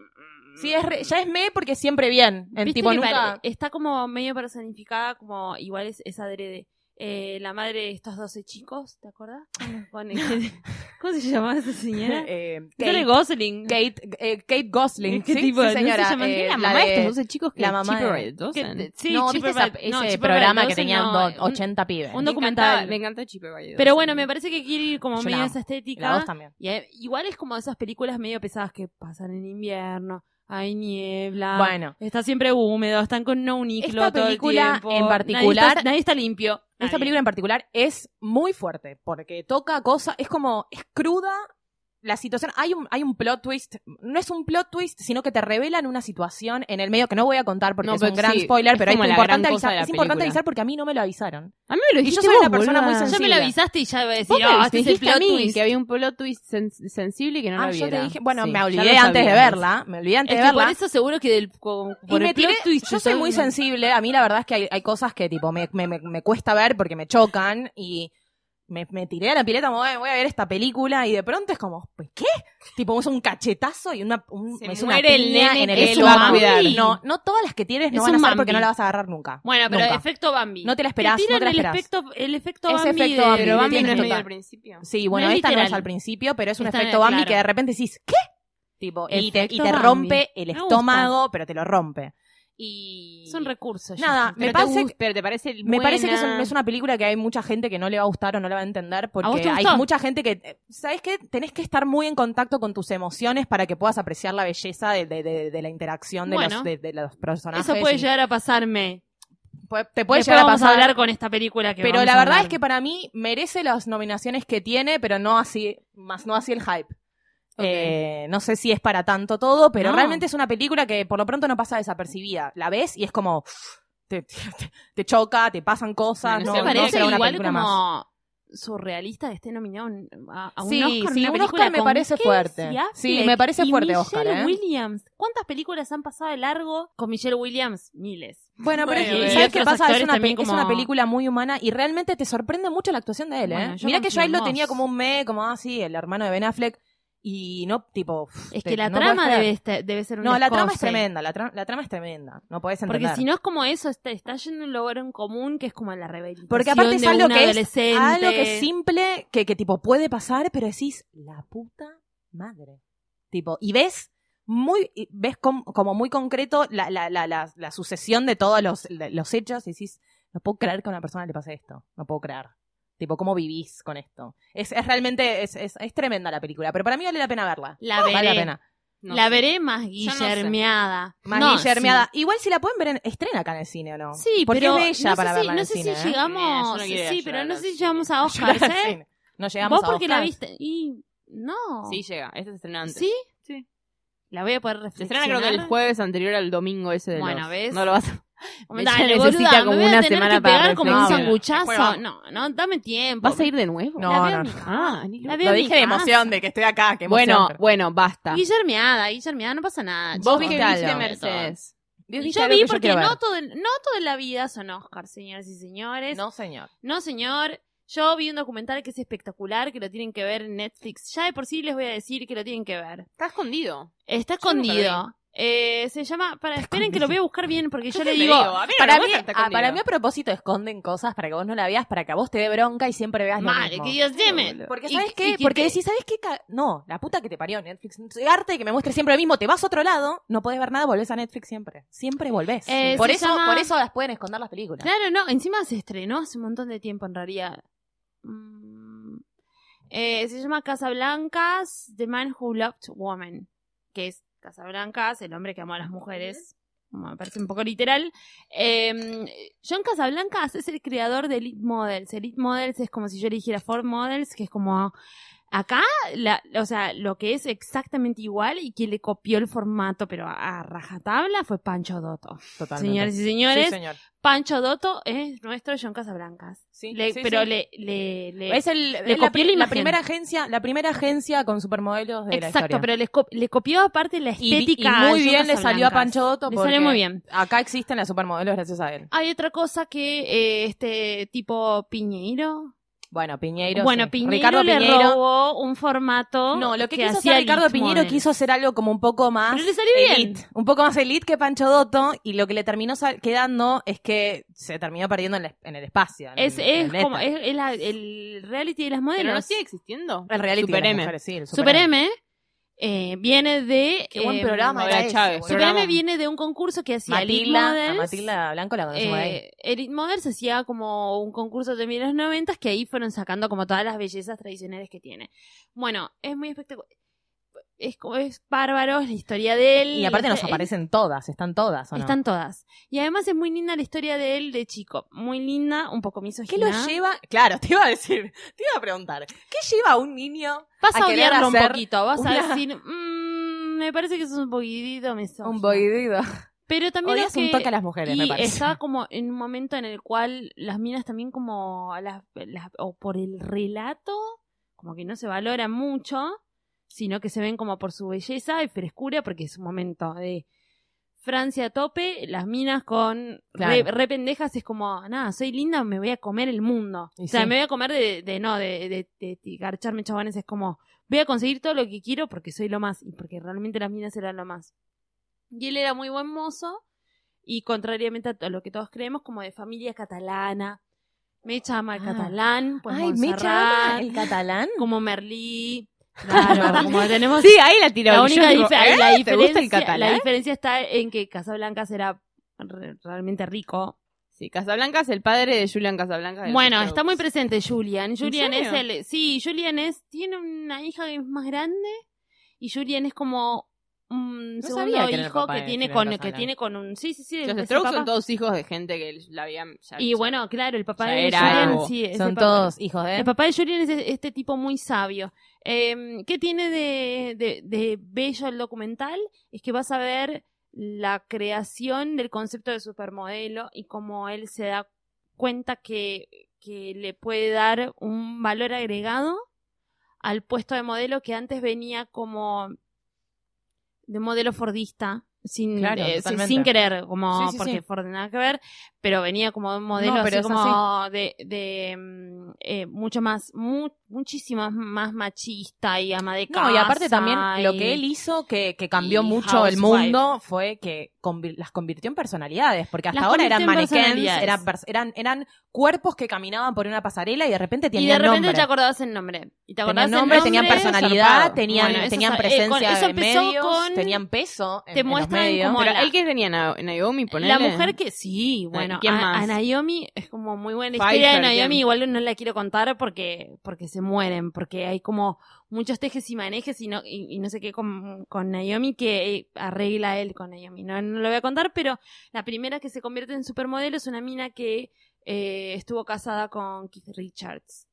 Sí, es re- ya es me porque siempre bien. En ¿Viste tipo, nunca. está como medio personificada como igual es, es adrede. Eh, la madre de estos 12 chicos, ¿te acuerdas? Con- ¿Cómo se llamaba esa señora? Eh, Kate Gosling. Kate, eh, Kate Gosling. ¿Qué sí, tipo? sí, ¿No se señora. llama? eh, la la mamá de de- estos 12 chicos que la mamá de-. Que- sí, no, Chipper ¿viste esa- ese no, Chipper programa que tenían no, do- un- 80 pibes? un Me documental. Me encanta Cheaper By Pero bueno, me parece que quiere ir como la medio esa La estética. dos también. Y eh, igual es como esas películas medio pesadas que pasan en invierno. Hay niebla. Bueno. Está siempre húmedo. Están con no uniclo Esta todo el película tiempo. en Nadie particular- está, nadie está limpio. Esta película en particular es muy fuerte porque toca cosas, es como, es cruda la situación. Hay un, hay un plot twist, no es un plot twist, sino que te revelan una situación en el medio que no voy a contar porque No, es un gran sí, spoiler, pero es importante avisar. Es importante avisar porque a mí no me lo avisaron. A mí me lo Y yo soy vos, una persona muy sensible. Ya me lo avisaste y ya voy a decir, este es el plot a mí twist. que había un plot twist sen- sensible y que no ah, lo yo viera. te dije, bueno, Sí, me olvidé antes de verla, me olvidé antes Es de que por verla. eso seguro que del, co- Y por me plot twist. yo soy muy sensible, a mí la verdad es que hay, hay cosas que tipo me, me, me- me cuesta ver porque me chocan y me, me tiré a la pileta como "Ay, voy a ver esta película y de pronto es como, "¿Pues ¿qué? Tipo, es un cachetazo y una, un, Se es una muere el piña nene en el que. No, no todas las que tienes no Es van a ser porque no la vas a agarrar nunca. Bueno, pero Nunca. efecto Bambi. No te la esperás, no te la el esperás. efecto, el efecto Bambi. efecto de- Bambi, Pero Bambi no es medio al principio. Sí, bueno, No es esta no es literal. al principio, pero es un Esta efecto Bambi claro. que de repente decís, ¿qué? Tipo, y te, y te rompe el Me estómago, pero te lo rompe. Y Son recursos. Nada, me Pero te parece gusta- pero te parece Me parece que es, un- es una película que hay mucha gente que no le va a gustar o no la va a entender ¿A porque hay mucha gente que, ¿sabes qué? Tenés que estar muy en contacto con tus emociones para que puedas apreciar la belleza de, de- de- de la interacción de, Bueno. los, de, los personajes. Eso puede y- llegar a pasarme. te puede llegar a vamos pasar. hablar con esta película que pero la a verdad es que para mí merece las nominaciones que tiene, pero no así, más no así el hype. Eh, no sé si es para tanto todo, pero No. realmente es una película que por lo pronto no pasa desapercibida. La ves y es como te, te- te choca, te pasan cosas. No, No, ¿Te no parece será una igual película como más. surrealista esté nominado a, a un Sí, Oscar? sí, una un Oscar me parece fuerte. Sí, me parece y fuerte Michelle Oscar, ¿eh? Williams. ¿Cuántas películas han pasado de largo con Michelle Williams? Miles. Bueno, pero Bueno, es- ¿sabes qué pasa? Es una, es una película muy humana y realmente te sorprende mucho la actuación de él, ¿eh? Bueno, Mira que yo confío a en él lo tenía como un me, como así, el hermano de Ben Affleck, y no, tipo... Es te- que la no trama debe, este- debe ser un No, la trama es tremenda, la, tra- la trama es tremenda, no podés entender. Porque si no es como eso, está, está yendo un lugar en común que es como la rehabilitación Porque aparte es de algo una que es, algo que es simple, que, que tipo puede pasar, pero decís, la puta madre. Tipo, y ves muy, ves com- como muy concreto la, la, la, la, la sucesión de todos los, los hechos y decís, no puedo creer que a una persona le pase esto, no puedo creer. Tipo, ¿cómo vivís con esto? Es, es realmente, es, es, es tremenda la película, pero para mí vale la pena verla. La Vale la veré. pena. No la sé. veré más no sé. guillermeada. Más No, Guillermeada. Igual si la pueden ver, en, estrena acá en el cine o no. Sí, Sí, Porque pero es bella no para sé verla si, en no el sé cine, si ¿eh? llegamos, no quiero ir a sí, pero llorar no sé si llegamos a Oscars, ¿eh? No llegamos Vos a porque la viste y no. Sí llega, esta se estrena antes. ¿Sí? Sí. La voy a poder Se reflexionar. estrena creo que el jueves anterior al domingo ese de Bueno, los- ¿ves? No lo vas a... Dale, Ella boluda, necesita me como voy a una tener semana que para pegar como un reflexionar. sanguchazo. No, no, dame tiempo. ¿Vas a ir de nuevo? La No, veo no, en mi no. casa. Ah, ni La loco. veo Lo en mi dije de casa. emoción, de que estoy acá. Qué emoción, Bueno, pero- bueno, basta. Guillermeada, Guillermeada, no pasa nada. Vos chicos. viste ¿Qué viste, algo. Mercedes? ¿Viste Yo algo vi que porque quiero ver? no todo, en- no todo en la vida son Oscars, señoras y señores. No, señor. No, señor. Yo vi un documental que es espectacular, que lo tienen que ver en Netflix. Ya de por sí les voy a decir que lo tienen que ver. Está escondido. Está Yo nunca lo escondido. Eh, se llama, para, esperen que lo voy a buscar bien porque yo le digo, a mí no Para me mí, ah, para mí a propósito esconden cosas para que vos no la veas, para que a vos te dé bronca y siempre veas lo madre, mismo. que Dios deme. Porque ¿sabes y qué? que Porque te- decís, ¿sabes qué? No, la puta que te parió Netflix. Arte que me muestre siempre lo mismo. Te vas a otro lado, no podés ver nada, volvés a Netflix siempre. Siempre volvés. Eh, por, eso, llama- por eso las pueden esconder las películas. Claro, no, encima se estrenó hace un montón de tiempo en realidad. mm, eh, se llama Casablancas, The Man Who Loved Woman, que es Casablancas, el hombre que amó a las mujeres. Me parece un poco literal. Eh, John Casablancas es el creador de Elite Models. Elite Models es como si yo le dijera Ford Models, que es como acá, la, o sea, lo que es exactamente igual y quien le copió el formato, pero a, a rajatabla, fue Pancho Dotto. Totalmente. Señores y señores, Sí, señor. Pancho Dotto es nuestro John Casablancas. Sí, Le- sí, pero sí. Le, le, le- Es, el, le la, copió la la primera agencia, la primera agencia con supermodelos de la Exacto, historia. pero le, co- le copió aparte la Y- estética. y, a muy bien le salió a. Pancho Dotto Le salió muy bien. acá existen las supermodelos gracias a él. Hay otra cosa que eh, este tipo Piñeiro. Bueno, Piñeiro. bueno, sí. Piñeiro Ricardo le Piñeiro. robó un formato. No, lo que, quiso hacer Ricardo Piñeiro Models. quiso hacer algo como un poco más Pero le salió bien. elite, un poco más elite que Pancho Dotto y lo que le terminó quedando es que se terminó perdiendo en, el- en el espacio. Es, en es como es, es la- el reality de las modelos. Pero no sigue existiendo. el reality Super de las M. mujeres, sí, el Super M eh, viene de. Qué buen eh, programa era ese, Chávez. programa. viene de un concurso que hacía Matilda, a Models. Matilda Blanco la conocemos ahí. Eh, Models hacía como un concurso de los 90 que ahí fueron sacando como todas las bellezas tradicionales que tiene. Bueno, es muy espectacular. Es, como- es bárbaro, es la historia de él. Y aparte nos aparecen todas, están todas, ¿o no? Están todas. Y además es muy linda la historia de él de chico. Muy linda, un poco ¿Qué misógina. lo lleva? Claro, te iba a decir, te iba a preguntar, ¿qué lleva a un niño Vas a, a odiarlo un poquito. Vas una- a decir, "Mm, me parece que es un poquitito misógino. un boidido? Pero también Odias es que... un toque a las mujeres, me y parece. está como en un momento en el cual las minas también como a las, las- o por el relato como que no se valora mucho sino que se ven como por su belleza y frescura porque es un momento de Francia a tope las minas con re, Claro. re pendejas es como nada soy linda me voy a comer el mundo Y o sea sí. me voy a comer de, de no de, de, de, de garcharme chabones es como voy a conseguir todo lo que quiero porque soy lo más y porque realmente las minas eran lo más y él era muy buen mozo y contrariamente a lo que todos creemos, como de familia catalana. Me llama el Ah. catalán, pues Ay, me Montserrat, el catalán. como Merlí. Claro, como tenemos Sí, ahí la tiró. la única digo, ¿eh? la ¿Te diferencia, gusta el la catalán? diferencia está en que Casablancas era re- realmente rico. Sí, Casablanca es el padre de Julian Casablanca. de Bueno, está muy presente Julian. Julian es el, sí, Julian es, tiene una hija que es más grande y Julian es como un segundo sabía que era el hijo que tiene con, que tiene con un, sí, sí, sí. Los Strokes son todos hijos de gente que la habían... ya- Y ya- bueno, claro, el papá de era Julian, sí, Son el papá- todos hijos de... El papá de Julian es este tipo muy sabio. Eh, ¿Qué tiene de, de, de bello el documental? Es que vas a ver la creación del concepto de supermodelo y cómo él se da cuenta que, que le puede dar un valor agregado al puesto de modelo que antes venía como de modelo fordista. Sin, Claro, eh, sin- querer, como Sí, sí, porque sí. Ford nada que ver, pero venía como de un modelo No, pero así es como de, de mm, eh, mucho más, mu- muchísimo más machista y ama de casa. No, y aparte también lo y- que él hizo que, que cambió y mucho el mundo fue que las convirtió en personalidades, porque hasta Las ahora eran en mannequins, eran, eran, eran cuerpos que caminaban por una pasarela y de repente y tenían de repente nombre. te acordabas el nombre. Y te Tenían acordabas nombre, el tenían nombre, personalidad, zarpado. tenían, Bueno, eso tenían sa- eh, presencia con- eso de medios, con- tenían peso en, te en los muestran medios. como Pero la- él que venía Na- Naomi, ponele. La mujer que sí, bueno, ¿quién a, más? a Naomi es como muy buena historia de Naomi, ¿quién? igual no la quiero contar porque porque se mueren, porque hay como muchos tejes y manejes y no y, y no sé qué con, con Naomi que arregla él con Naomi. No, no lo voy a contar, pero la primera que se convierte en supermodelo es una mina que eh, estuvo casada con Keith Richards.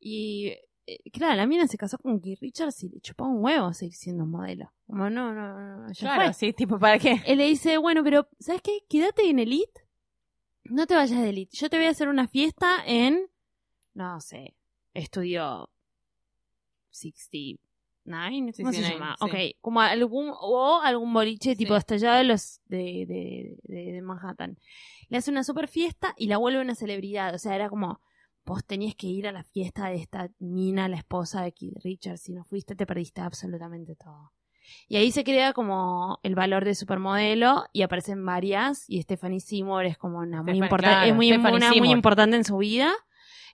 Y eh, claro, la mina se casó con Keith Richards y le chupó un huevo seguir siendo modelo. Como no, no, no, ya Claro, fue. sí, tipo, ¿para qué? Él le dice, bueno, pero ¿sabes qué? Quédate en Elite. No te vayas de Elite. Yo te voy a hacer una fiesta en, no sé, estudio 69, ¿cómo se 69, llama? sí. Ok, como algún, o algún boliche tipo Sí. allá de los, de, de, de, de Manhattan. Le hace una super fiesta y la vuelve una celebridad. O sea, era como, vos tenías que ir a la fiesta de esta mina, la esposa de Keith Richards. Si no fuiste, te perdiste absolutamente todo. Y ahí se crea como el valor de supermodelo y aparecen varias y Stephanie Seymour es como una muy importante, claro, es muy, una muy importante en su vida.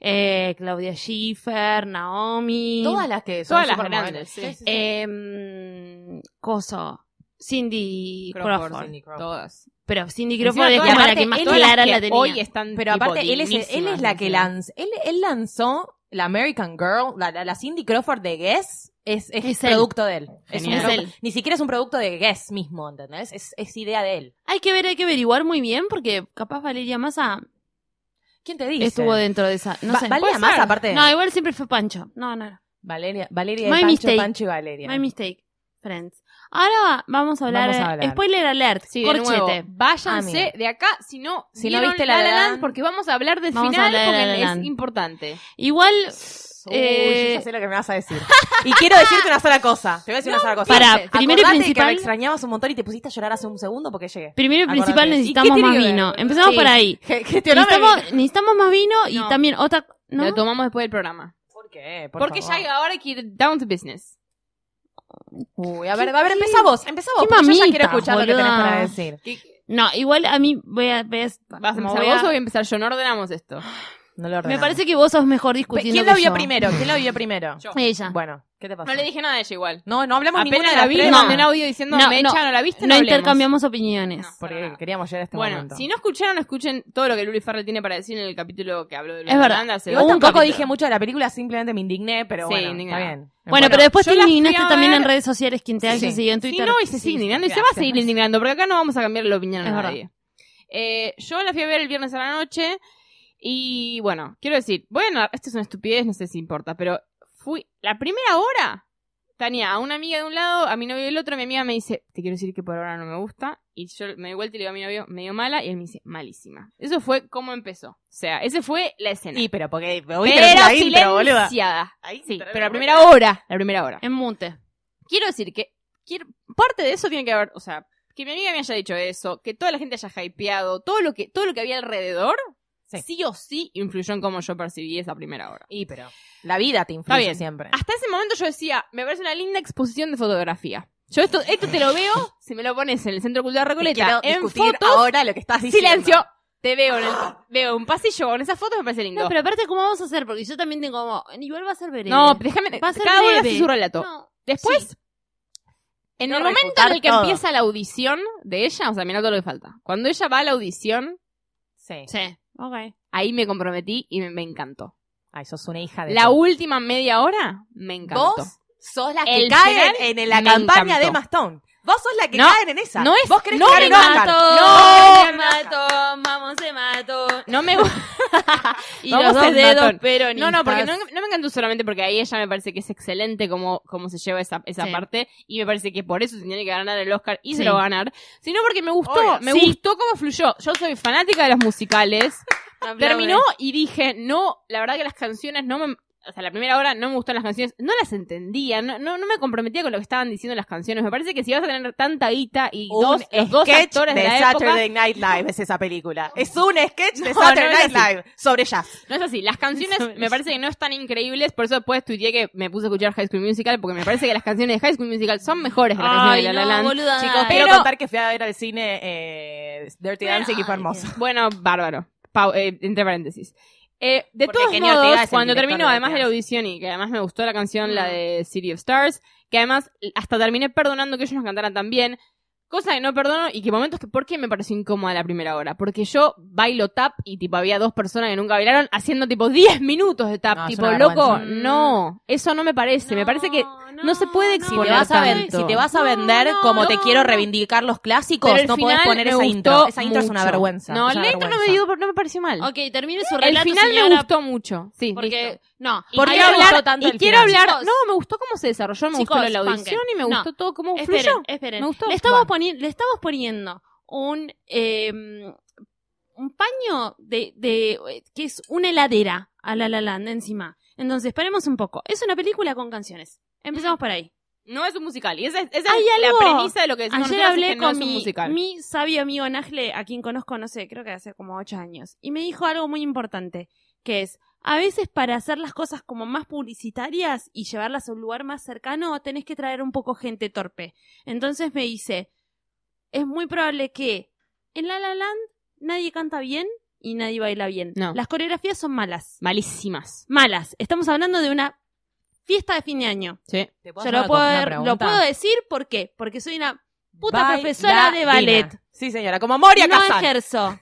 Eh, Claudia Schiffer, Naomi, Todas las que son Todas las grandes, sí. Sí, em, Coso, Cindy Crawford, Crawford. Cindy Crawford. Todas. Pero Cindy Crawford es la que más clara la tenía. Hoy están Pero aparte, él es, él es la que lanzó, él, él lanzó la American Girl, la, la, la Cindy Crawford de Guess, es, es, Es él. producto de él. Es un Genial. producto- Es él. Ni siquiera es un producto de Guess mismo, ¿entendés? Es, es idea de él. Hay que ver, hay que averiguar muy bien porque capaz Valeria Massa ¿Quién te dice? estuvo dentro de esa. No Va- sé. Valeria ser. aparte. No, igual siempre fue Pancho. No, no. Valeria, Valeria y My Pancho, mistake. Pancho y Valeria. My mistake. Friends. Ahora vamos a hablar. Vamos a hablar. Spoiler alert. Sí, de nuevo, váyanse de acá si no, Si no viste La La Land, porque vamos a hablar del Vamos final hablar porque es importante. Igual. Uy, eh, yo ya sé lo que me vas a decir. Y quiero decirte una sola cosa. Te voy a decir una sola cosa. Acordate primero y que principal- me extrañabas un montón y te pusiste a llorar hace un segundo porque llegué. Primero y Acordate. principal ¿Y qué necesitamos más que vino. Empezamos Sí. por ahí. Que- Necesitamos, necesitamos más vino y No. también otra. ¿no? Lo tomamos después del programa. ¿Por qué? Por porque favor. ya ahora hay que ir down to business. Uy, a ver, a ver, empezá vos, empezá vos. qué porque yo ya mamita, quiero escuchar lo que tenés boluda. para decir. No, igual a mí voy a. voy a- ¿Vas a empezar voy a- vos o voy a empezar yo? No ordenamos esto. No lo Me parece que vos sos mejor discutiendo. ¿Quién que lo vio yo. primero? ¿Quién lo vio primero? Yo. Ella. Bueno, ¿qué te pasa? No le dije nada a ella igual. No, no hablamos Apenas ninguna de la las tres. mandé un audio diciendo, No, no. no, la viste, No hablemos". intercambiamos opiniones. No. Porque queríamos llegar a este Bueno, momento. si no escucharon, escuchen todo lo que Luli Farrell tiene para decir en el capítulo que habló de Es verdad. Igual un tampoco capítulo. dije mucho de la película, simplemente me indigné, pero Sí, bueno, indignada. está bien. Bueno, pero después yo te la fui indignaste a también ver- en redes sociales, quien te haya Sí. seguido en Sí, Twitter. no, y se sigue indignando y se va a gracias. seguir indignando, porque acá no vamos a cambiar la opinión a nadie. Eh, yo la fui a ver el viernes a la noche y bueno, quiero decir, bueno, esto es una estupidez, no sé si importa, pero fui la primera hora. Tenía a una amiga de un lado, a mi novio del otro, mi amiga me dice, te quiero decir que por ahora no me gusta, y yo me doy vuelta y le digo a mi novio, medio mala, y él me dice, malísima. Eso fue como empezó. O sea, ese fue la escena. Y pero porque boluda. silenciada. Ahí, Sí, pero la primera hora, la primera hora. En mute. quiero decir que quiero, parte de eso tiene que haber, o sea, que mi amiga me haya dicho eso, que toda la gente haya hypeado, todo lo que, todo lo que había alrededor, Sí. sí, o sí influyó en cómo yo percibí esa primera hora. Y pero la vida te influye bien. siempre. Hasta ese momento yo decía, me parece una linda exposición de fotografía. Yo esto, esto te lo veo, si me lo pones en el Centro Cultural Recoleta, en discutir fotos, ahora lo que estás diciendo. silencio, te veo en el, veo un pasillo con esas fotos, me parece lindo. No, pero aparte, ¿cómo vamos a hacer? Porque yo también tengo como. Igual va a ser breve. No, déjame, Va a ser cada uno hace su relato. No. Después, en el momento en el que todo. empieza la audición de ella, o sea, mira todo lo que falta. Cuando ella va a la audición, Sí. Sí. Ok. ahí me comprometí y me, me encantó. Ay, sos una hija de La todo. última media hora me encantó. Vos sos la que El cae final en, en la campaña encantó. de Mastone. Vos sos la que No, caen en esa. no es- Vos querés no ganar me el Oscar. mato, No. me mato, vamos, se mato. No me Y Vamos los dos dedos, pero No, no, porque no, no me encantó solamente porque ahí ella me parece que es excelente como, como se lleva esa, esa Sí. parte y me parece que por eso tenía que ganar el Oscar y Sí. se lo va a ganar, sino porque me gustó, Obvio. me Sí. gustó cómo fluyó. Yo soy fanática de los musicales. Terminó y dije, no, la verdad que las canciones no me... O sea, la primera hora no me gustaron las canciones, no las entendía, no, no, no me comprometía con lo que estaban diciendo las canciones. Me parece que si vas a tener tanta guita y Un dos, los dos actores de, de, la época, Saturday Night Live es esa película. Es un sketch de No, Saturday no Night así. Live sobre jazz. No es así, las canciones me parece que no están increíbles, por eso después tuiteé que me puse a escuchar High School Musical, porque me parece que las canciones de High School Musical son mejores que las canciones de La no, La Land. boluda. Chicos, Pero- quiero contar que fui a ver al cine eh, Dirty Dancing y fue hermoso. Bueno, bárbaro. Pau- eh, entre paréntesis. Eh, de Porque todos Kenny modos, cuando de además de la audición y que además me gustó la canción, la Mm. de City of Stars, que además hasta terminé perdonando que ellos nos cantaran también, cosa que no perdono y que momentos que, ¿por qué me pareció incómoda la primera hora? Porque yo bailo tap y tipo había dos personas que nunca bailaron haciendo tipo 10 minutos de tap, No, tipo, loco, vergüenza. no, eso no me parece, me parece que no se puede Si te, exponer vas a ven- tanto. si te vas a vender no, como te quiero reivindicar los clásicos, el no podés final poner esa intro. Esa intro es una vergüenza. No, la intro no me, dio, no me pareció mal. Ok, termine su el relato, final señora, me gustó mucho. Sí, Porque, listo. no. Y ¿Por ahí qué quiero hablar, tanto y el quiero final? hablar, Chicos. no, me gustó cómo se desarrolló, me Chicos, gustó la audición y me No. gustó todo cómo Esperen, fluyó. esperen. Me gustó. Le estamos, Bueno. poniendo, le estamos poniendo un, eh, un paño de, de, que es una heladera a La La Land encima. Entonces, paremos un poco. Es una película con canciones. Empezamos por ahí. No es un musical. Y esa, es- esa la premisa de lo que decimos Ayer hablé es que no con es un mi, musical. mi sabio amigo Najle, a quien conozco, no sé, creo que hace como ocho años. Y me dijo algo muy importante, que es, a veces para hacer las cosas como más publicitarias y llevarlas a un lugar más cercano, tenés que traer un poco gente torpe. Entonces me dice, es muy probable que en La La Land nadie canta bien y nadie baila bien. No. Las coreografías son malas. Malísimas. Malas. Estamos hablando de una fiesta de fin de año. Sí. ¿Te puedo Yo hacer lo una- puedo, lo decir, ¿por qué? Porque soy una puta Bailarina. profesora de ballet. Sí, señora, como Moria no Kazan. ejerzo.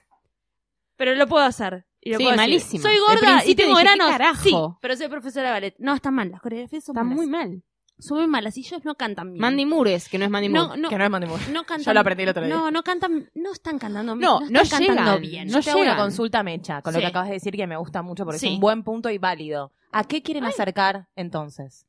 Pero lo puedo hacer. Y lo Sí, puedo decir. malísima. Soy Al gorda y principio tengo dije, ¿qué granos. carajo? Sí, pero soy profesora de ballet. No, están mal. Las coreografías son Está malas. muy mal. Son muy malas y ellos no cantan bien. Mandy Mures, que no es Mandy no, Moore. no, Que no es Mandy Moore. no cantan. Yo lo aprendí el otro día. No, no cantan, no están cantando bien. No, no están cantando llegan. bien. Yo No te hago una llegan. consulta mecha con lo Sí. que acabas de decir que me gusta mucho porque Sí. es un buen punto y válido. ¿A qué quieren acercar entonces?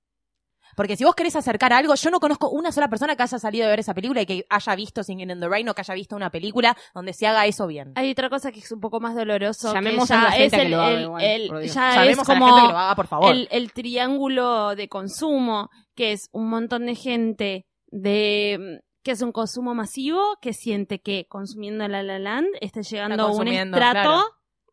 Porque si vos querés acercar algo, yo no conozco una sola persona que haya salido de ver esa película y que haya visto Singing in the Rain o que haya visto una película donde se haga eso bien. Hay otra cosa que es un poco más doloroso. Llamemos que a la ya gente es a que el, lo haga el- igual, el- ya es a la gente que lo haga, por favor. el, el triángulo de consumo, que es un montón de gente de que es un consumo masivo, que siente que consumiendo La La Land está llegando a un estrato, claro.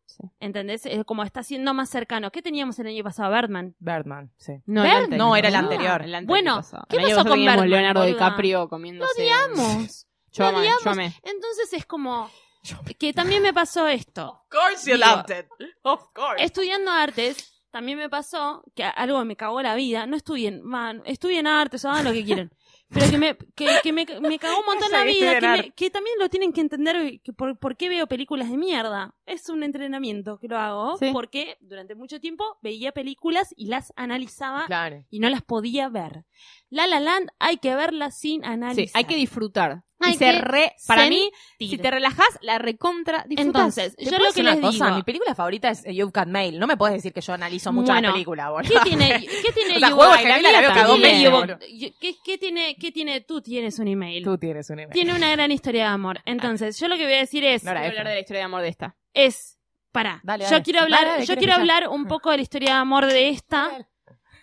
Sí. ¿entendés? Es como está siendo más cercano. ¿Qué teníamos el año pasado, Birdman? Birdman, sí. No, Ver- el anterior. No, era el Ah, anterior. el anterior Bueno, pasado. ¿qué El pasó con Birdman, Leonardo? DiCaprio comiéndose. Odiamos. Yo Lo amé, odiamos. yo amé. Entonces es como que también me pasó esto. course you loved it. Of course. Estudiando artes, también me pasó que algo me cagó la vida. No estudien, man, estudien artes o hagan lo que quieran. Pero que me, que, que me, me cagó un montón la vida. Que, me- que también lo tienen que entender que por, por qué veo películas de mierda. Es un entrenamiento que lo hago. Sí. Porque durante mucho tiempo veía películas y las analizaba Claro. y no las podía ver. La La Land hay que verla sin analizar. Sí, hay que disfrutar. Hay y se re, para mí, sentir. si te relajas, la recontra. Entonces, ¿Te yo lo que una les cosa? digo... Mi película favorita es You've Got Mail. No me puedes decir que yo analizo mucho Bueno, la película, boludo. ¿Qué tiene, qué tiene O sea, Juego la ¿Qué ¿Qué, tiene, ¿Qué tiene? Tú tienes un email. Tú tienes un email. Tiene una gran historia de amor. Entonces, yo lo que voy a decir es... No F. hablar de la historia de amor de esta. es... Pará. Dale, yo dale. quiero hablar, Dale, yo quiero hablar un poco de la historia de amor de esta.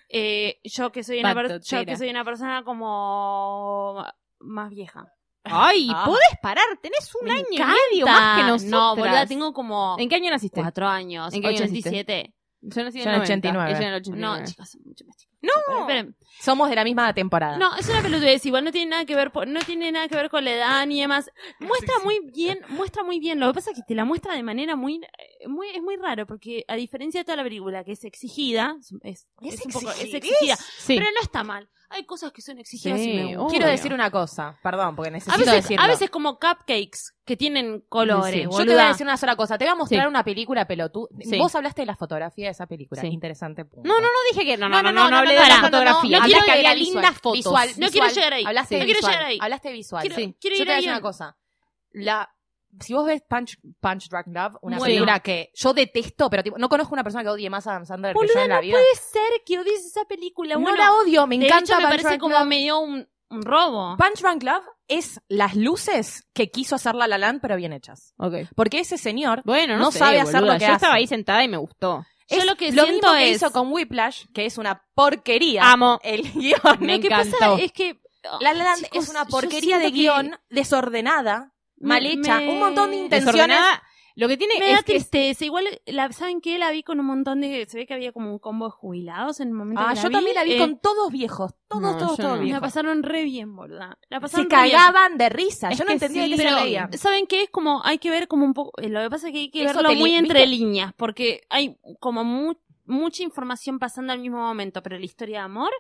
Eh, yo que soy una yo que soy una persona como más vieja. Ay, Ah. podés parar, tenés un Me año encanta. y medio más que nosotras. No, boluda, tengo como ¿En qué año naciste? cuatro años. ¿En qué año 87. Yo nací en Yo el en 90. 89. Ella en el 89. No, chicas, mucho más chicas. No. Esperen. Somos de la misma temporada. No, es una pelotudez, igual no tiene nada que ver no tiene nada que ver con la edad ni demás. Muestra muy bien, muestra muy bien. Lo que pasa es que te la muestra de manera muy eh, muy es muy raro porque a diferencia de toda la película que es exigida, es, es, ¿Es un poco es exigida, Sí. pero no está mal. Hay cosas que son exigidas y Sí, me. Quiero decir una cosa, perdón, porque A necesito veces, decirlo. a veces como cupcakes que tienen colores, Sí. Yo te voy a decir una sola cosa. Te voy a mostrar Sí. una película pelotuda. Sí. Vos hablaste de la fotografía de esa película. Sí. Interesante punto. No, no, no dije que no, no, no, no, no, no, hablé no, de la no, no, fotografía. no, quiero que había lindas fotos. Visual, No quiero llegar ahí. Hablaste No de quiero visual. llegar ahí. Hablaste de visual. Quiero- sí. quiero Yo ir te voy a decir una cosa. La si vos ves Punch, Punch Drunk Love, una Bueno. película que yo detesto, pero tipo, no conozco una persona que odie más a Adam Sandler que yo Boluda, en la no puede ser que odies esa película. no la odio, me de encanta hecho, me Punch parece como Love. medio un, un robo. Punch Drunk Love es las luces que quiso hacer La La Land, pero bien hechas. Porque ese señor Bueno, no, No sé, sabe hacer boluda. lo que Yo estaba ahí sentada y me gustó. Yo lo que lo siento mismo que es- hizo con Whiplash, que es una porquería. Amo. El guion. Me Lo que encantó. pasa es que La La Land Chicos, es una porquería de que guion desordenada, mal hecha, me- un montón de intenciones. Lo que tiene me da es que tristeza. Igual, la, ¿saben qué? La vi con un montón de... Se ve que había como un combo de jubilados en el momento Ah, que la yo vi. también la vi Eh, con todos viejos, todos, No, todos, todos no. Me viejos. la pasaron re bien, boluda. La Se pasaron re bien. cagaban de risa. Es yo no que entendía sí, de qué Pero, se. ¿saben qué? Es como, hay que ver como un poco, eh, lo que pasa es que hay que Eso verlo li- muy entre ¿viste? líneas, porque hay como mu- mucha información pasando al mismo momento, pero la historia de amor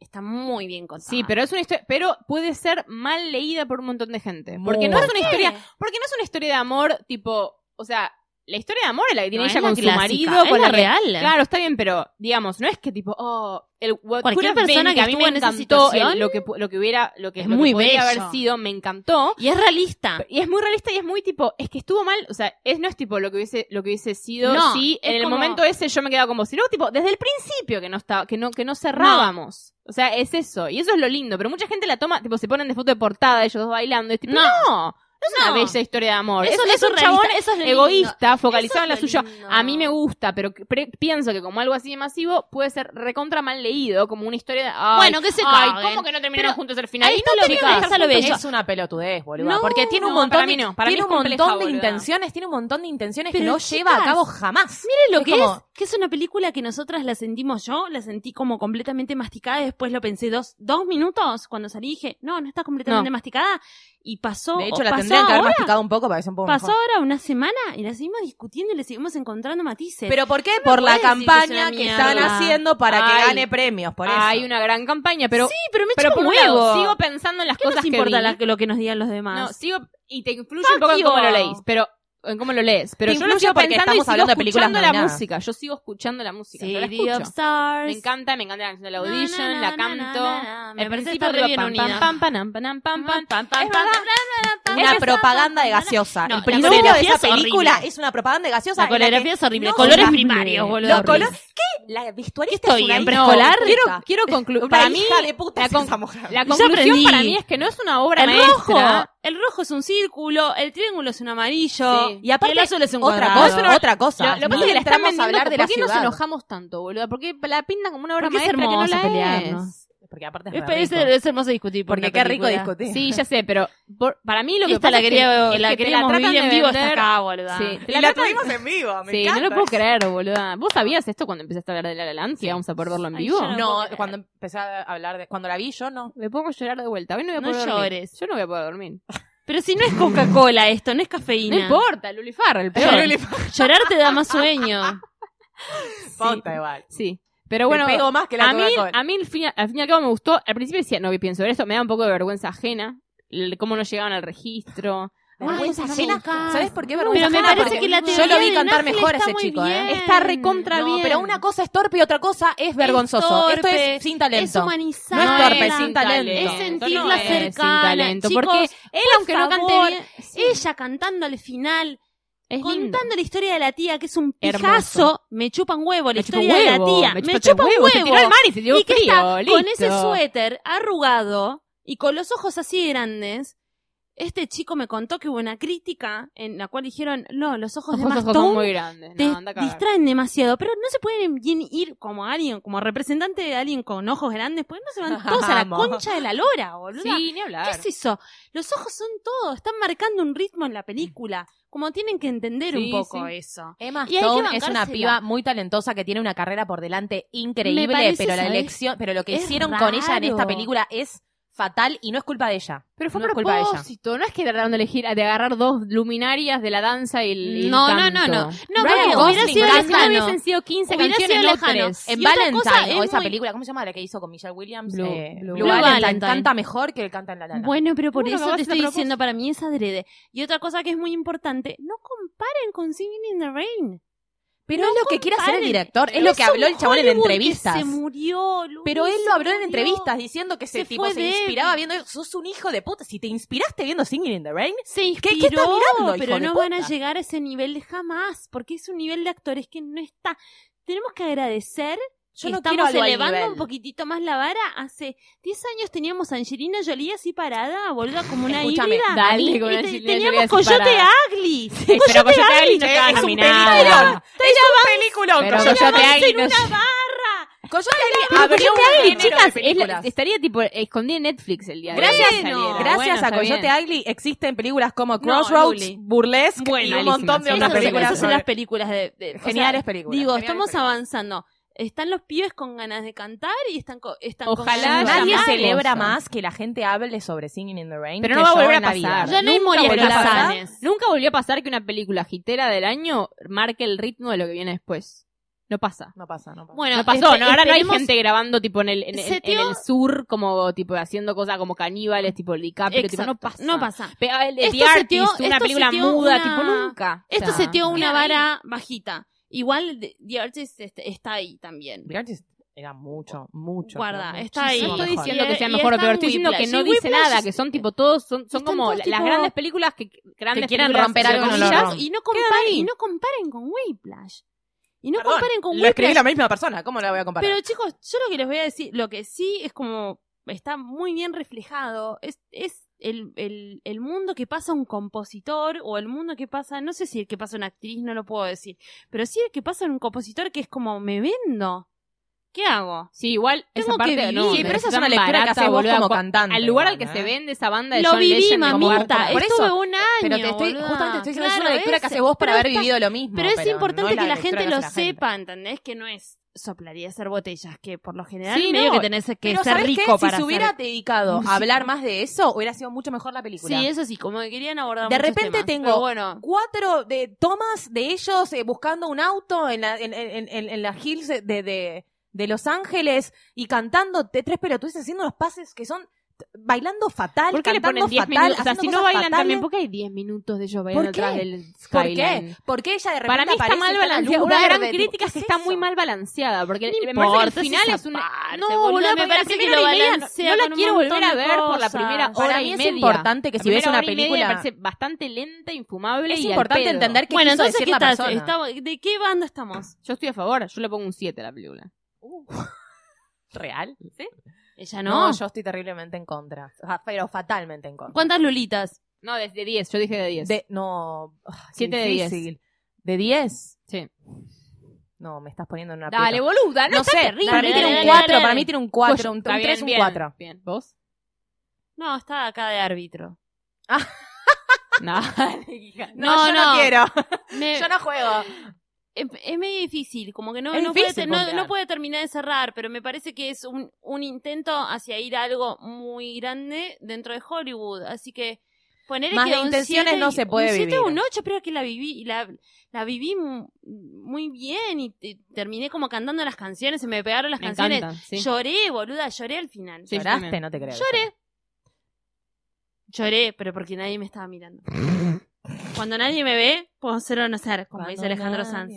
está muy bien contada. Sí, pero es una historia, pero puede ser mal leída por un montón de gente. Porque no es una historia, porque no es una historia de amor tipo, o sea, la historia de amor es la que tiene No, ella con su marido, con la la real. Claro, está bien, pero digamos, no es que tipo, oh, el Cualquier persona been, que a mí me en encantó, el- lo que lo que hubiera, lo que, es lo que podría bello. haber sido, me encantó. Y es realista. Y es muy realista y es muy tipo, es que estuvo mal, o sea, es no es tipo lo que hubiese, lo que hubiese sido No, si en el como- momento ese yo me quedaba como si no, tipo, desde el principio que no estaba, que no, que no cerrábamos. O sea, es eso, y eso es lo lindo, pero mucha gente la toma, tipo, se ponen de foto de portada ellos dos bailando, y es tipo, No. Es una No. bella historia de amor. Eso es, no es es un realista, chabón eso es egoísta, focalizado en la suya. A mí me gusta, pero que- pre- pienso que como algo así de masivo puede ser recontra mal leído, como una historia de, ay, Bueno, que se ay, caguen. ¿cómo que no terminaron Pero juntos al final? ahí Y no lo que lo bello. Es una pelotudez, boludo. No, porque tiene un no, montón, para mí de- no, tiene un montón de intenciones, tiene un montón de intenciones que Pero, no lleva a cabo jamás. Miren lo Es que como- es, que es una película que nosotras la sentimos yo, la sentí como completamente masticada y después lo pensé dos, dos minutos cuando salí y dije, no, no está completamente No. masticada y pasó, De hecho, la pasó tendrían que haber ahora, masticado un poco para que sea un poco pasó mejor. ahora una semana y la seguimos discutiendo y le seguimos encontrando matices. ¿Pero por qué? por la que campaña que, mierda. están haciendo para que gane premios, por eso. Hay una gran campaña, pero, sí, pero me pero por un lado, sigo pensando en las ¿Qué cosas nos que importa vi. la- lo que nos digan los demás? No, sigo y te influye Fuck un poco en cómo lo leís, pero en cómo lo lees, pero yo lo sigo porque estamos y hablando sigo de películas escuchando la música, yo sigo escuchando la música, Me encanta, me encanta la canción de la Na, na, audition, la canto. El parece que principio está re digo, una propaganda de gaseosa. No, el principio de esa película es una propaganda de gaseosa. La coreografía es horrible. No colores primarios, boludo. Los colores. ¿Qué? La vestuarista Estoy es una en quiero quiero concluir. Para mí, de puta la, conclusión para mí es que no es una obra el maestra. Rojo, el rojo es un círculo, el triángulo es un amarillo. Y aparte, y el azul es un otra cosa. Otra cosa. Lo, que pasa es que la están vendiendo. ¿Por qué nos enojamos tanto, boludo? Porque la pintan como una obra maestra que no la es porque aparte es, es, rico. es hermoso discutir. Porque qué rico discutir. Sí, ya sé, pero para mí lo que Esta la quería, es que, la queríamos vivir en vivo hasta acá, boluda. La, y la tuvimos en vivo, me Sí, no lo puedo creer, boluda. ¿Vos sabías esto cuando empezaste a hablar de La La vamos a poder verlo en vivo? no, cuando empecé a hablar de... Cuando la vi yo, no. Me pongo a llorar de vuelta. Hoy no voy a poder no llores. Yo no voy a poder dormir. Pero si no es Coca-Cola esto, no es cafeína. No importa, Lulifar, el peor. Llorar te da más sueño. Ponta igual. Sí. Pero bueno, más que la a mí, a mí al fin, al fin y al cabo me gustó. Al principio decía, no, pienso en esto, me da un poco de vergüenza ajá, el, cómo no llegaban al registro. Vergüenza Ay, ajena. ¿Sabes por qué vergüenza pero me ajena? Parece que la yo lo vi cantar mejor a ese chico, ¿eh? Está recontra no, bien. Pero una cosa es torpe y otra cosa es vergonzoso. Es torpe, Esto es sin talento. Es humanizar. No es torpe, es sin talento. Es sentirla no cercana. Es sin talento. Chicos, porque él, por aunque favor, no cante bien, sí. ella cantando al final Contando la historia de la tía, que es un pijazo, me chupa un huevo la historia de la tía. Me, me chupa huevo. Y se está con ese suéter arrugado y con los ojos así grandes. Este chico me contó que hubo una crítica en la cual dijeron, no, los ojos los de Mastón grandes. distraen demasiado, pero no se pueden bien ir como alguien, como representante de alguien con ojos grandes, porque no se van todos a la concha de la lora, boludo. Sí, ni hablar. ¿Qué es eso? Los ojos son todo, están marcando un ritmo en la película como tienen que entender un poco eso. Emma Stone es una piba muy talentosa que tiene una carrera por delante increíble, pero la elección, pero lo que hicieron con ella en esta película es fatal y no es culpa de ella. Pero fue no propósito, culpa de ella. no es que trataron de elegir, de agarrar dos luminarias de la danza y el No, no, no, no. No, Brian porque hubiera sido lejano. hubiesen sido 15 hubiera canciones sido. En y Valentine, ¿eh? es o esa muy... película, ¿cómo se llama? La que hizo con Michelle Williams. Blue, eh, Blue, Blue Valentine. Valentine. Canta mejor que el canta en la lana. Bueno, pero por eso te estoy diciendo, para mí es adrede. Y otra cosa que es muy importante, no comparen con Singing in the Rain. Pero es lo que quiere hacer el director, es lo que habló el chabón en entrevistas. Pero él lo habló en entrevistas diciendo que ese se tipo se inspiraba viendo, sos un hijo de puta, si te inspiraste viendo Singing in the Rain, se inspiró, pero no van a llegar a ese nivel de jamás, porque es un nivel de actores que no está. Tenemos que agradecer yo no estamos quiero elevando nivel. un poquitito más la vara. Hace 10 años teníamos Angelina Jolie así parada, boluda, como una Escúchame, híbrida. Dale, y, con y Angelina teníamos Jolie Coyote Agli. Pero Coyote Agli no estaba caminando. Es un película. Coyote Agli una barra. Coyote Agli abrió un Agli, chicas, de estaría tipo escondida en Netflix el día de hoy. Gracias, gracias a Coyote Agli existen películas como Crossroads, Burlesque y un montón de otras películas. Esas son las películas. Geniales películas. Digo, estamos avanzando están los pibes con ganas de cantar y están, co están Ojalá con nadie celebra más que la gente hable sobre Singing in the Rain. Pero no va a volver a pasar. Ya no nunca, volvió a pasar. nunca volvió a pasar que una película hitera del año marque el ritmo de lo que viene después. No pasa. No pasa, no pasa. Bueno, no pasó, este, ahora no hay gente grabando tipo en el, en, el sur, como tipo haciendo cosas como caníbales, tipo DiCaprio, no pasa. No pasa. Pero el, el The Artist, una película muda, tipo nunca. Esto o sea, se dio una vara bajita. Igual The, The Artist está ahí también. The Artist era mucho, mucho. Guarda, está ahí. No estoy diciendo que sea mejor, pero estoy diciendo que no dice nada, que son tipo todos, son, son como las grandes películas que, grandes quieren romper algo con no y, no comparen, y no comparen con Whiplash. Y no comparen con Whiplash. Lo escribí la misma persona, ¿cómo la voy a comparar? Pero chicos, yo lo que les voy a decir, lo que sí es como está muy bien reflejado, es, es el, el, el, mundo que pasa un compositor o el mundo que pasa, no sé si el que pasa una actriz, no lo puedo decir, pero sí el que pasa un compositor que es como, me vendo. ¿Qué hago? Sí, igual Tengo esa parte que no, pero esa es una lectura que hace vos como cantante. Al lugar al que se vende esa banda de lo John viví, Legend, mamita. Por estuve eso, un año. Pero te estoy, justamente estoy diciendo es una lectura que hace vos por haber vivido lo mismo. Pero es, importante que la, gente lo la gente. sepa, ¿entendés? Que no es soplaría a hacer botellas, que por lo general sí, medio no, que tenés que pero ser rico para Si se hubiera dedicado a hablar más de eso, hubiera sido mucho mejor la película. Sí, eso sí, como que querían abordar De repente tengo cuatro de tomas de ellos eh, buscando un auto en la, en, en, en, en la hills de, de, Los Ángeles y cantando tres pelotudes haciendo los pases que son bailando fatal, ¿Por qué le cantando ponen 10 fatal, minutos? O sea, haciendo si no bailan fatales. también, ¿por qué hay 10 minutos de ellos bailando ¿Por atrás del ¿Por Skyline? qué? Porque ella de repente Para mí está mal balanceada. Una gran verde, crítica es que ¿qué está es muy mal balanceada. Porque No me parece que el final esa es una. parte, No, boludo, me parece que lo balancea No la quiero volver a ver por la primera Para hora mí y es media. importante que si ves una película- me parece bastante lenta, infumable Es importante entender qué Bueno, quiso entonces, decir ¿qué la persona. ¿de qué bando estamos? Yo estoy a favor, yo le pongo un 7 a la película. ¿Real? ¿Sí? Ella No, no. yo estoy terriblemente en contra. O sea, Pero fatalmente en contra. ¿Cuántas lulitas? No, desde 10, yo dije de 10. De, no. ah, qué Siete de diez. difícil. ¿De 10? Sí. No, me estás poniendo en una Dale, aprieto. boluda, no, No está sé, terrible. para mí tiene dale, un dale, 4, dale. para mí tiene un 4, un Está bien, 3, un bien, 4. Bien, ¿vos? No, está acá de árbitro. No, hija. No, yo no, no. quiero. Me- Yo no juego. Es, es medio difícil, como que no, no, difícil puede, no, no puede terminar de cerrar, pero me parece que es un, un intento hacia ir a algo muy grande dentro de Hollywood. Así que poner Más que de intenciones siete no se puede un siete vivir. un 8, pero que la viví, la, la viví mu- muy bien y, y terminé como cantando las canciones, se me pegaron las Me canciones. encanta, sí. Lloré, boluda, lloré al final. Sí, ¿Lloraste? No te creo. Lloré. Lloré, pero porque nadie me estaba mirando. Cuando nadie me ve, puedo ser o no ser, como dice Alejandro Sanz.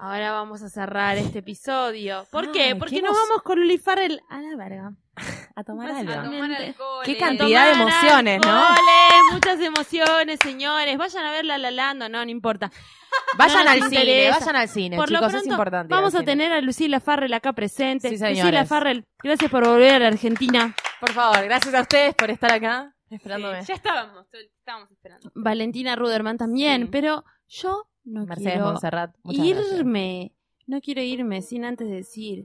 Ahora vamos a cerrar este episodio. ¿Por qué? Ay, Porque qué nos vamos con Luli Farrell a la verga. A tomar a algo. tomar Qué eh. cantidad de Tomar emociones, ¿no? muchas emociones, señores. Vayan a ver La La Land no, no importa. Vayan No al cine, interesa. vayan al cine, Por lo es pronto, importante. Vamos a cine. tener a Lucila Farrell acá presente. Sí. Lucila Farrell, gracias por volver a la Argentina. Por favor, gracias a ustedes por estar acá esperándome. Ya estábamos, estábamos esperando. Valentina Ruderman también, Sí. pero yo no Mercedes quiero Montserrat, muchas gracias. irme. No quiero irme sin antes decir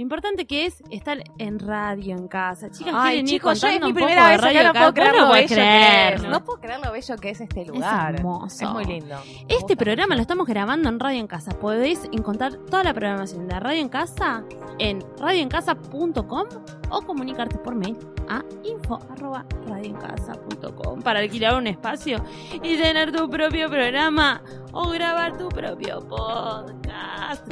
lo importante que es estar en radio en casa. Chicas, Ay, chicos, yo es mi primera vez acá, no puedo creer Vos lo no bello podés que creer, es. ¿no? No puedo creer lo bello que es este lugar. hermoso. Es muy lindo. Este programa lo estamos grabando en Radio en Casa. Podéis encontrar toda la programación de Radio en Casa en radioencasa.com o comunicarte por mail a info@radioencasa.com para alquilar un espacio y tener tu propio programa o grabar tu propio podcast.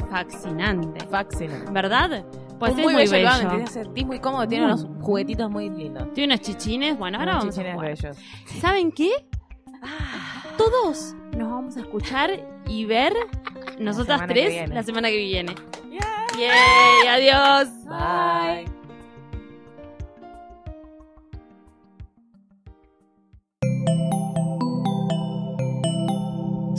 Fascinante, Fascinante. ¿verdad? Pues es muy muy bello sentís muy cómodo, tiene unos juguetitos muy lindos. Tiene unos chichines. Bueno, ahora Unos vamos a jugar. bellos. ¿Saben qué? Todos nos vamos a escuchar y ver nosotras tres la semana que viene. Yay, adiós. Bye.